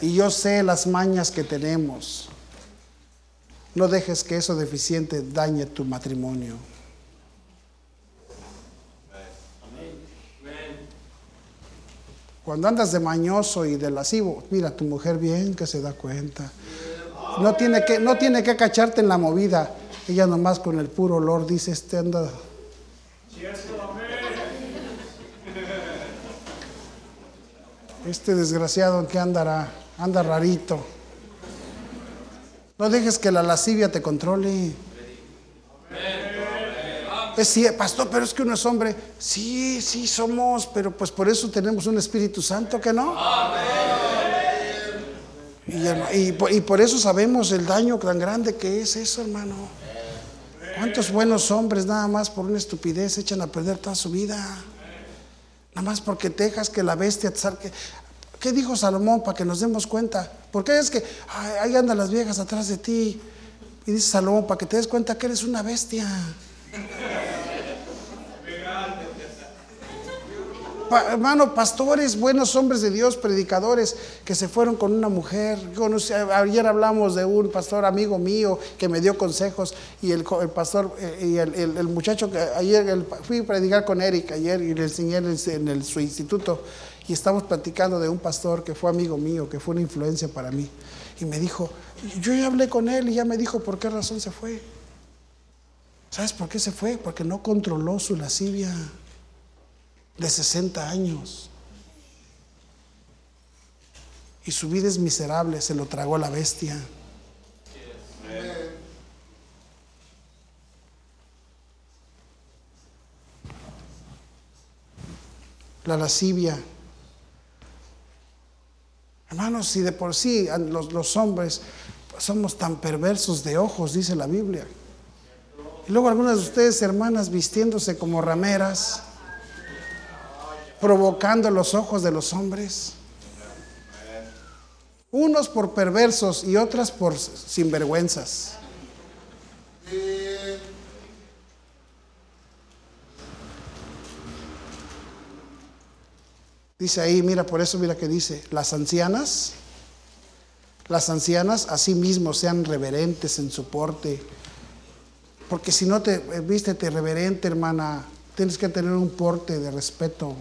Y yo sé las mañas que tenemos. No dejes que eso deficiente dañe tu matrimonio. Cuando andas de mañoso y de lascivo, mira tu mujer bien que se da cuenta. No tiene que, no tiene que cacharte en la movida. Ella nomás con el puro olor dice, este anda. Este desgraciado en qué andará anda rarito. No dejes que la lascivia te controle. Es cierto, pastor, pero es que uno es hombre. Sí, sí somos, pero pues por eso tenemos un Espíritu Santo, ¿que no? Y, y por eso sabemos el daño tan grande que es eso, hermano. ¿Cuántos buenos hombres nada más por una estupidez echan a perder toda su vida? Nada más porque dejas que la bestia te salga. ¿Qué dijo Salomón para que nos demos cuenta? Porque es que ahí andan las viejas atrás de ti. Y dice Salomón, para que te des cuenta que eres una bestia hermano, pastores, buenos hombres de Dios, predicadores, que se fueron con una mujer. ayer hablamos de un pastor amigo mío que me dio consejos y el, pastor eh, y el, muchacho que ayer fui a predicar con Eric ayer y le enseñé en, su instituto y estamos platicando de un pastor que fue amigo mío, que fue una influencia para mí. Y me dijo, yo ya hablé con él y ya me dijo por qué razón se fue. ¿Sabes por qué se fue? Porque no controló su lascivia de 60 años. Y su vida es miserable, se lo tragó la bestia. La lascivia. Hermanos, si de por sí los, los hombres somos tan perversos de ojos, dice la Biblia. Y luego algunas de ustedes, hermanas, vistiéndose como rameras provocando los ojos de los hombres. Unos por perversos y otras por sinvergüenzas. Dice ahí, mira, por eso mira que dice, las ancianas, las ancianas asimismo sean reverentes en su porte. Porque si no te vístete reverente, hermana, tienes que tener un porte de respeto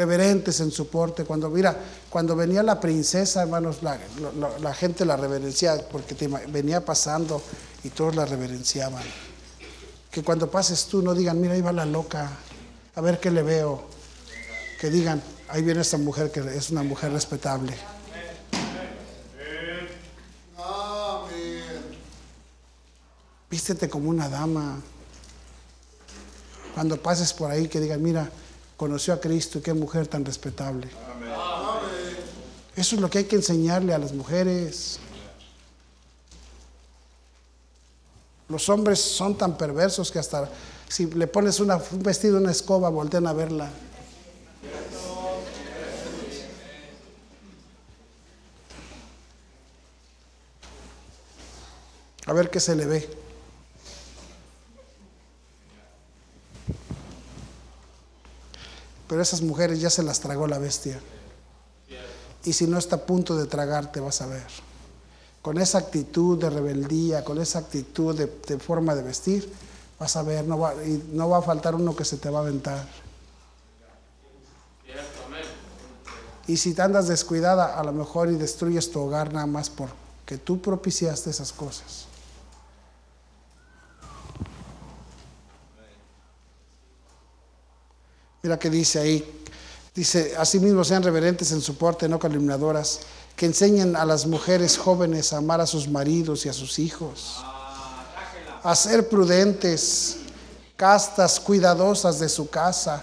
reverentes en su porte. Cuando, mira, cuando venía la princesa, hermanos, la, gente la reverenciaba porque venía pasando y todos la reverenciaban. Que cuando pases tú no digan, mira, ahí va la loca, a ver qué le veo. Que digan, ahí viene esta mujer que es una mujer respetable. Vístete como una dama. Cuando pases por ahí, que digan, mira, conoció a Cristo y qué mujer tan respetable. Eso es lo que hay que enseñarle a las mujeres. Los hombres son tan perversos que hasta si le pones un vestido, una escoba, voltean a verla. A ver qué se le ve. Pero esas mujeres ya se las tragó la bestia. Y si no está a punto de tragarte, vas a ver. Con esa actitud de rebeldía, con esa actitud de, forma de vestir, vas a ver, no va, y no va a faltar uno que se te va a aventar. Y si te andas descuidada, a lo mejor y destruyes tu hogar nada más porque tú propiciaste esas cosas. Mira que dice ahí. Dice, asimismo sean reverentes en su porte, no calumniadoras, que enseñen a las mujeres jóvenes a amar a sus maridos y a sus hijos, a ser prudentes, castas, cuidadosas de su casa.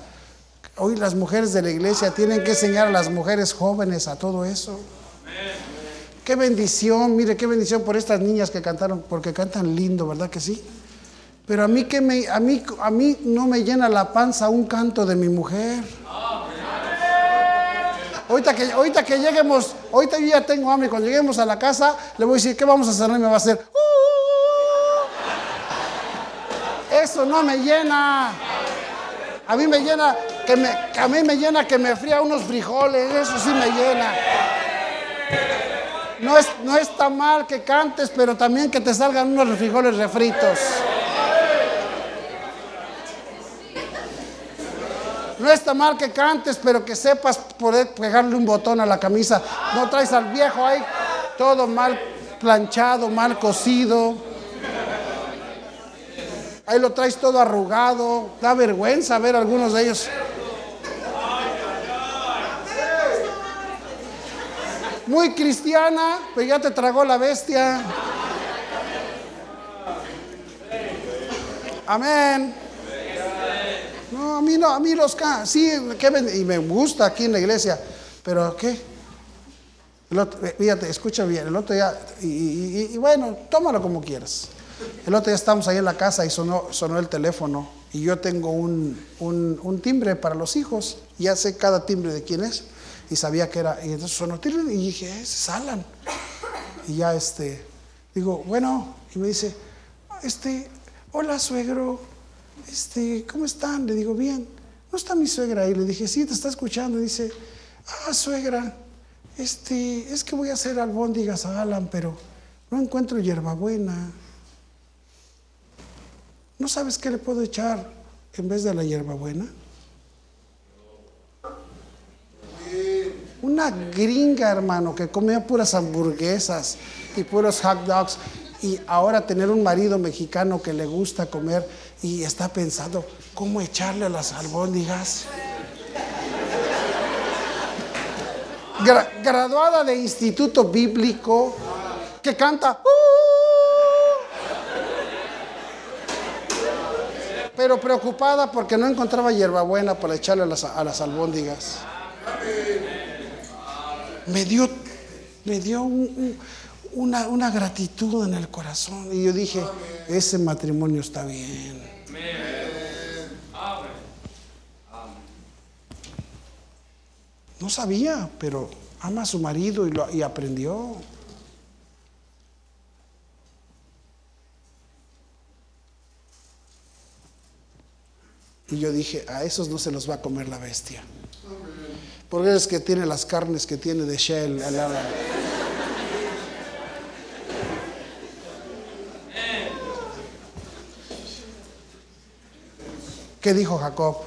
Hoy las mujeres de la iglesia tienen que enseñar a las mujeres jóvenes a todo eso. Qué bendición, mire, qué bendición por estas niñas que cantaron, porque cantan lindo, ¿verdad que sí? Pero a mí, que me, a, mí, a mí no me llena la panza un canto de mi mujer. Ahorita que, ahorita que lleguemos, ahorita yo ya tengo hambre, cuando lleguemos a la casa, le voy a decir, ¿qué vamos a hacer? Y me va a hacer, uh". Eso no me llena. A mí me llena, que me, a mí me llena que me fría unos frijoles, eso sí me llena. No, es, no está mal que cantes, pero también que te salgan unos frijoles refritos. No está mal que cantes, pero que sepas poder pegarle un botón a la camisa. No traes al viejo ahí todo mal planchado, mal cosido. Ahí lo traes todo arrugado. Da vergüenza ver a algunos de ellos. Muy cristiana, pero ya te tragó la bestia. Amén. No, a mí no, a mí los sí, que me, y me gusta aquí en la iglesia, pero ¿qué? El otro, eh, fíjate, escucha bien, el otro ya, y, y bueno, tómalo como quieras. El otro día estamos ahí en la casa y sonó, sonó el teléfono y yo tengo un, un, timbre para los hijos, ya sé cada timbre de quién es y sabía que era, y entonces sonó timbre y dije, es Alan. Y ya este, digo, bueno, y me dice, este, hola suegro, este, ¿cómo están? Le digo, bien, ¿no está mi suegra ahí? Le dije, sí, te está escuchando. Y dice, ah, suegra, este, es que voy a hacer albóndigas a Alan, pero no encuentro hierbabuena. ¿No sabes qué le puedo echar en vez de la hierbabuena? Una gringa, hermano, que comía puras hamburguesas y puros hot dogs. Y ahora tener un marido mexicano que le gusta comer y está pensando, ¿cómo echarle las albóndigas? graduada de instituto bíblico, que canta, uh", pero preocupada porque no encontraba hierbabuena para echarle a las, albóndigas. Me dio, me dio una, una gratitud en el corazón y yo dije, ese matrimonio está bien. No sabía, pero ama a su marido y, lo, y aprendió. Y yo dije, a esos no se los va a comer la bestia. Porque es que tiene las carnes que tiene de Shell. ¿Qué dijo Jacob?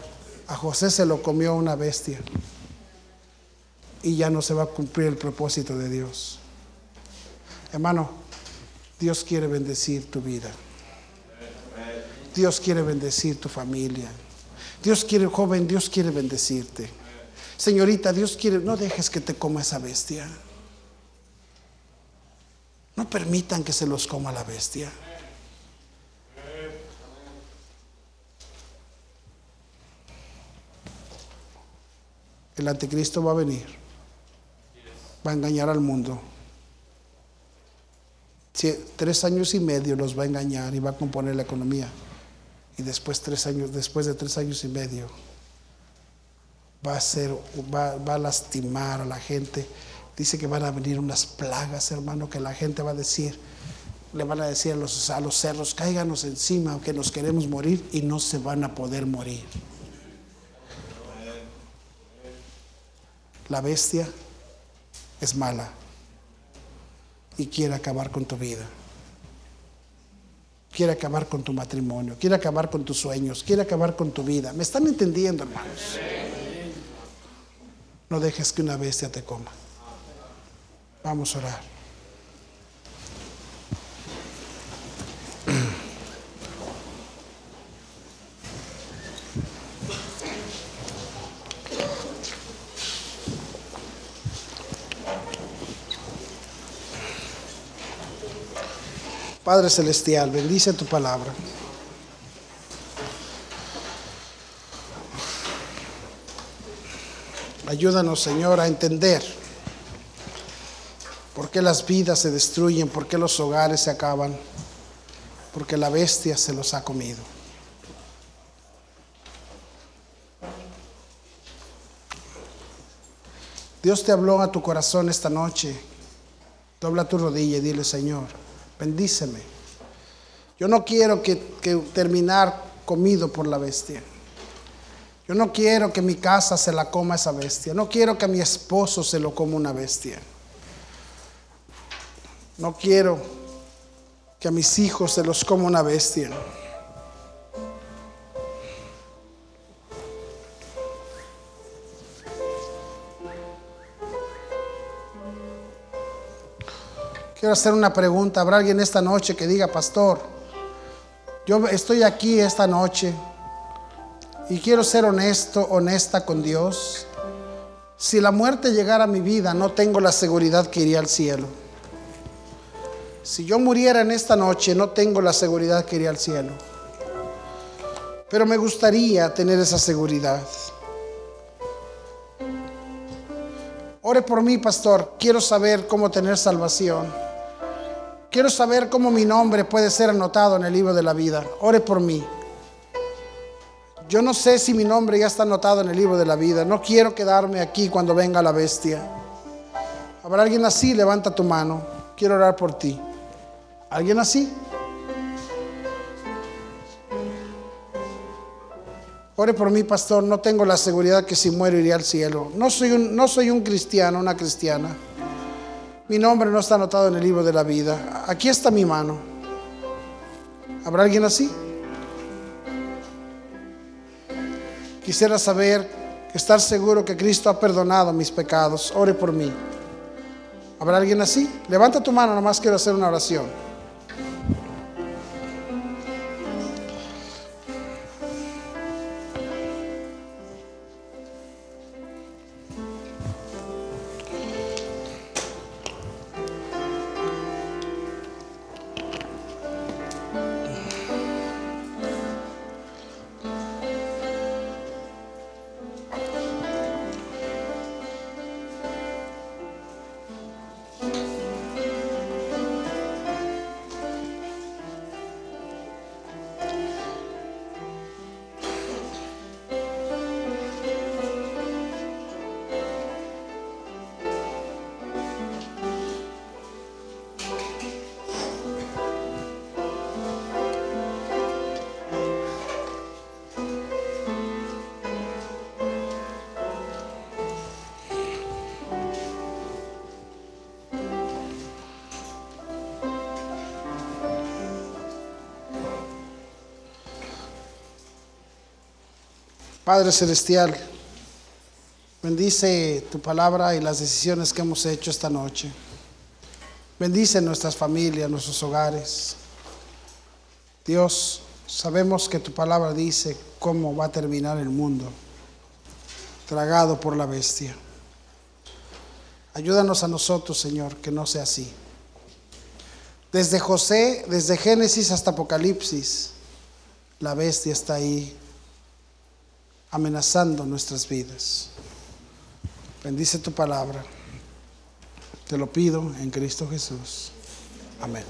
A José se lo comió una bestia y ya no se va a cumplir el propósito de Dios. Hermano, Dios quiere bendecir tu vida. Dios quiere bendecir tu familia. Dios quiere, joven, Dios quiere bendecirte. Señorita, Dios quiere, no dejes que te coma esa bestia. No permitan que se los coma la bestia. El anticristo va a venir va a engañar al mundo. tres años y medio los va a engañar y va a componer la economía. Y después, tres años, después de tres años y medio va a, ser, va, a lastimar a la gente. Dice que van a venir unas plagas, hermano, que la gente va a decir, le van a decir a los, a los cerros, cáiganos encima, que nos queremos morir y no se van a poder morir. La bestia es mala y quiere acabar con tu vida. Quiere acabar con tu matrimonio, quiere acabar con tus sueños, quiere acabar con tu vida. ¿Me están entendiendo, hermanos? No dejes que una bestia te coma. Vamos a orar. Padre Celestial, bendice tu palabra. Ayúdanos, Señor, a entender por qué las vidas se destruyen, por qué los hogares se acaban, porque la bestia se los ha comido. Dios te habló a tu corazón esta noche. Dobla tu rodilla y dile, Señor, bendíceme. Yo no quiero que, terminar comido por la bestia. Yo no quiero que mi casa se la coma esa bestia. No quiero que mi esposo se lo coma una bestia. No quiero que a mis hijos se los coma una bestia. Quiero hacer una pregunta. ¿Habrá alguien esta noche que diga, pastor, yo estoy aquí esta noche y quiero ser honesto, honesta con Dios? Si la muerte llegara a mi vida, no tengo la seguridad que iría al cielo. Si yo muriera en esta noche, no tengo la seguridad que iría al cielo. Pero me gustaría tener esa seguridad. Ore por mí, pastor. Quiero saber cómo tener salvación. Quiero saber cómo mi nombre puede ser anotado en el libro de la vida. Ore por mí. Yo no sé si mi nombre ya está anotado en el libro de la vida. No quiero quedarme aquí cuando venga la bestia. ¿Habrá alguien así? Levanta tu mano. Quiero orar por ti. ¿Alguien así? Ore por mí, pastor. No tengo la seguridad que si muero iré al cielo. No soy un, no soy un cristiano, una cristiana. Mi nombre no está anotado en el libro de la vida. Aquí está mi mano. ¿Habrá alguien así? Quisiera saber, estar seguro que Cristo ha perdonado mis pecados. Ore por mí. ¿Habrá alguien así? Levanta tu mano, nomás quiero hacer una oración. Padre Celestial, bendice tu palabra y las decisiones que hemos hecho esta noche. Bendice nuestras familias, nuestros hogares. Dios, sabemos que tu palabra dice cómo va a terminar el mundo, tragado por la bestia. Ayúdanos a nosotros, Señor, que no sea así. Desde José, desde Génesis hasta Apocalipsis, la bestia está ahí amenazando nuestras vidas. Bendice tu palabra. Te lo pido en Cristo Jesús. Amén.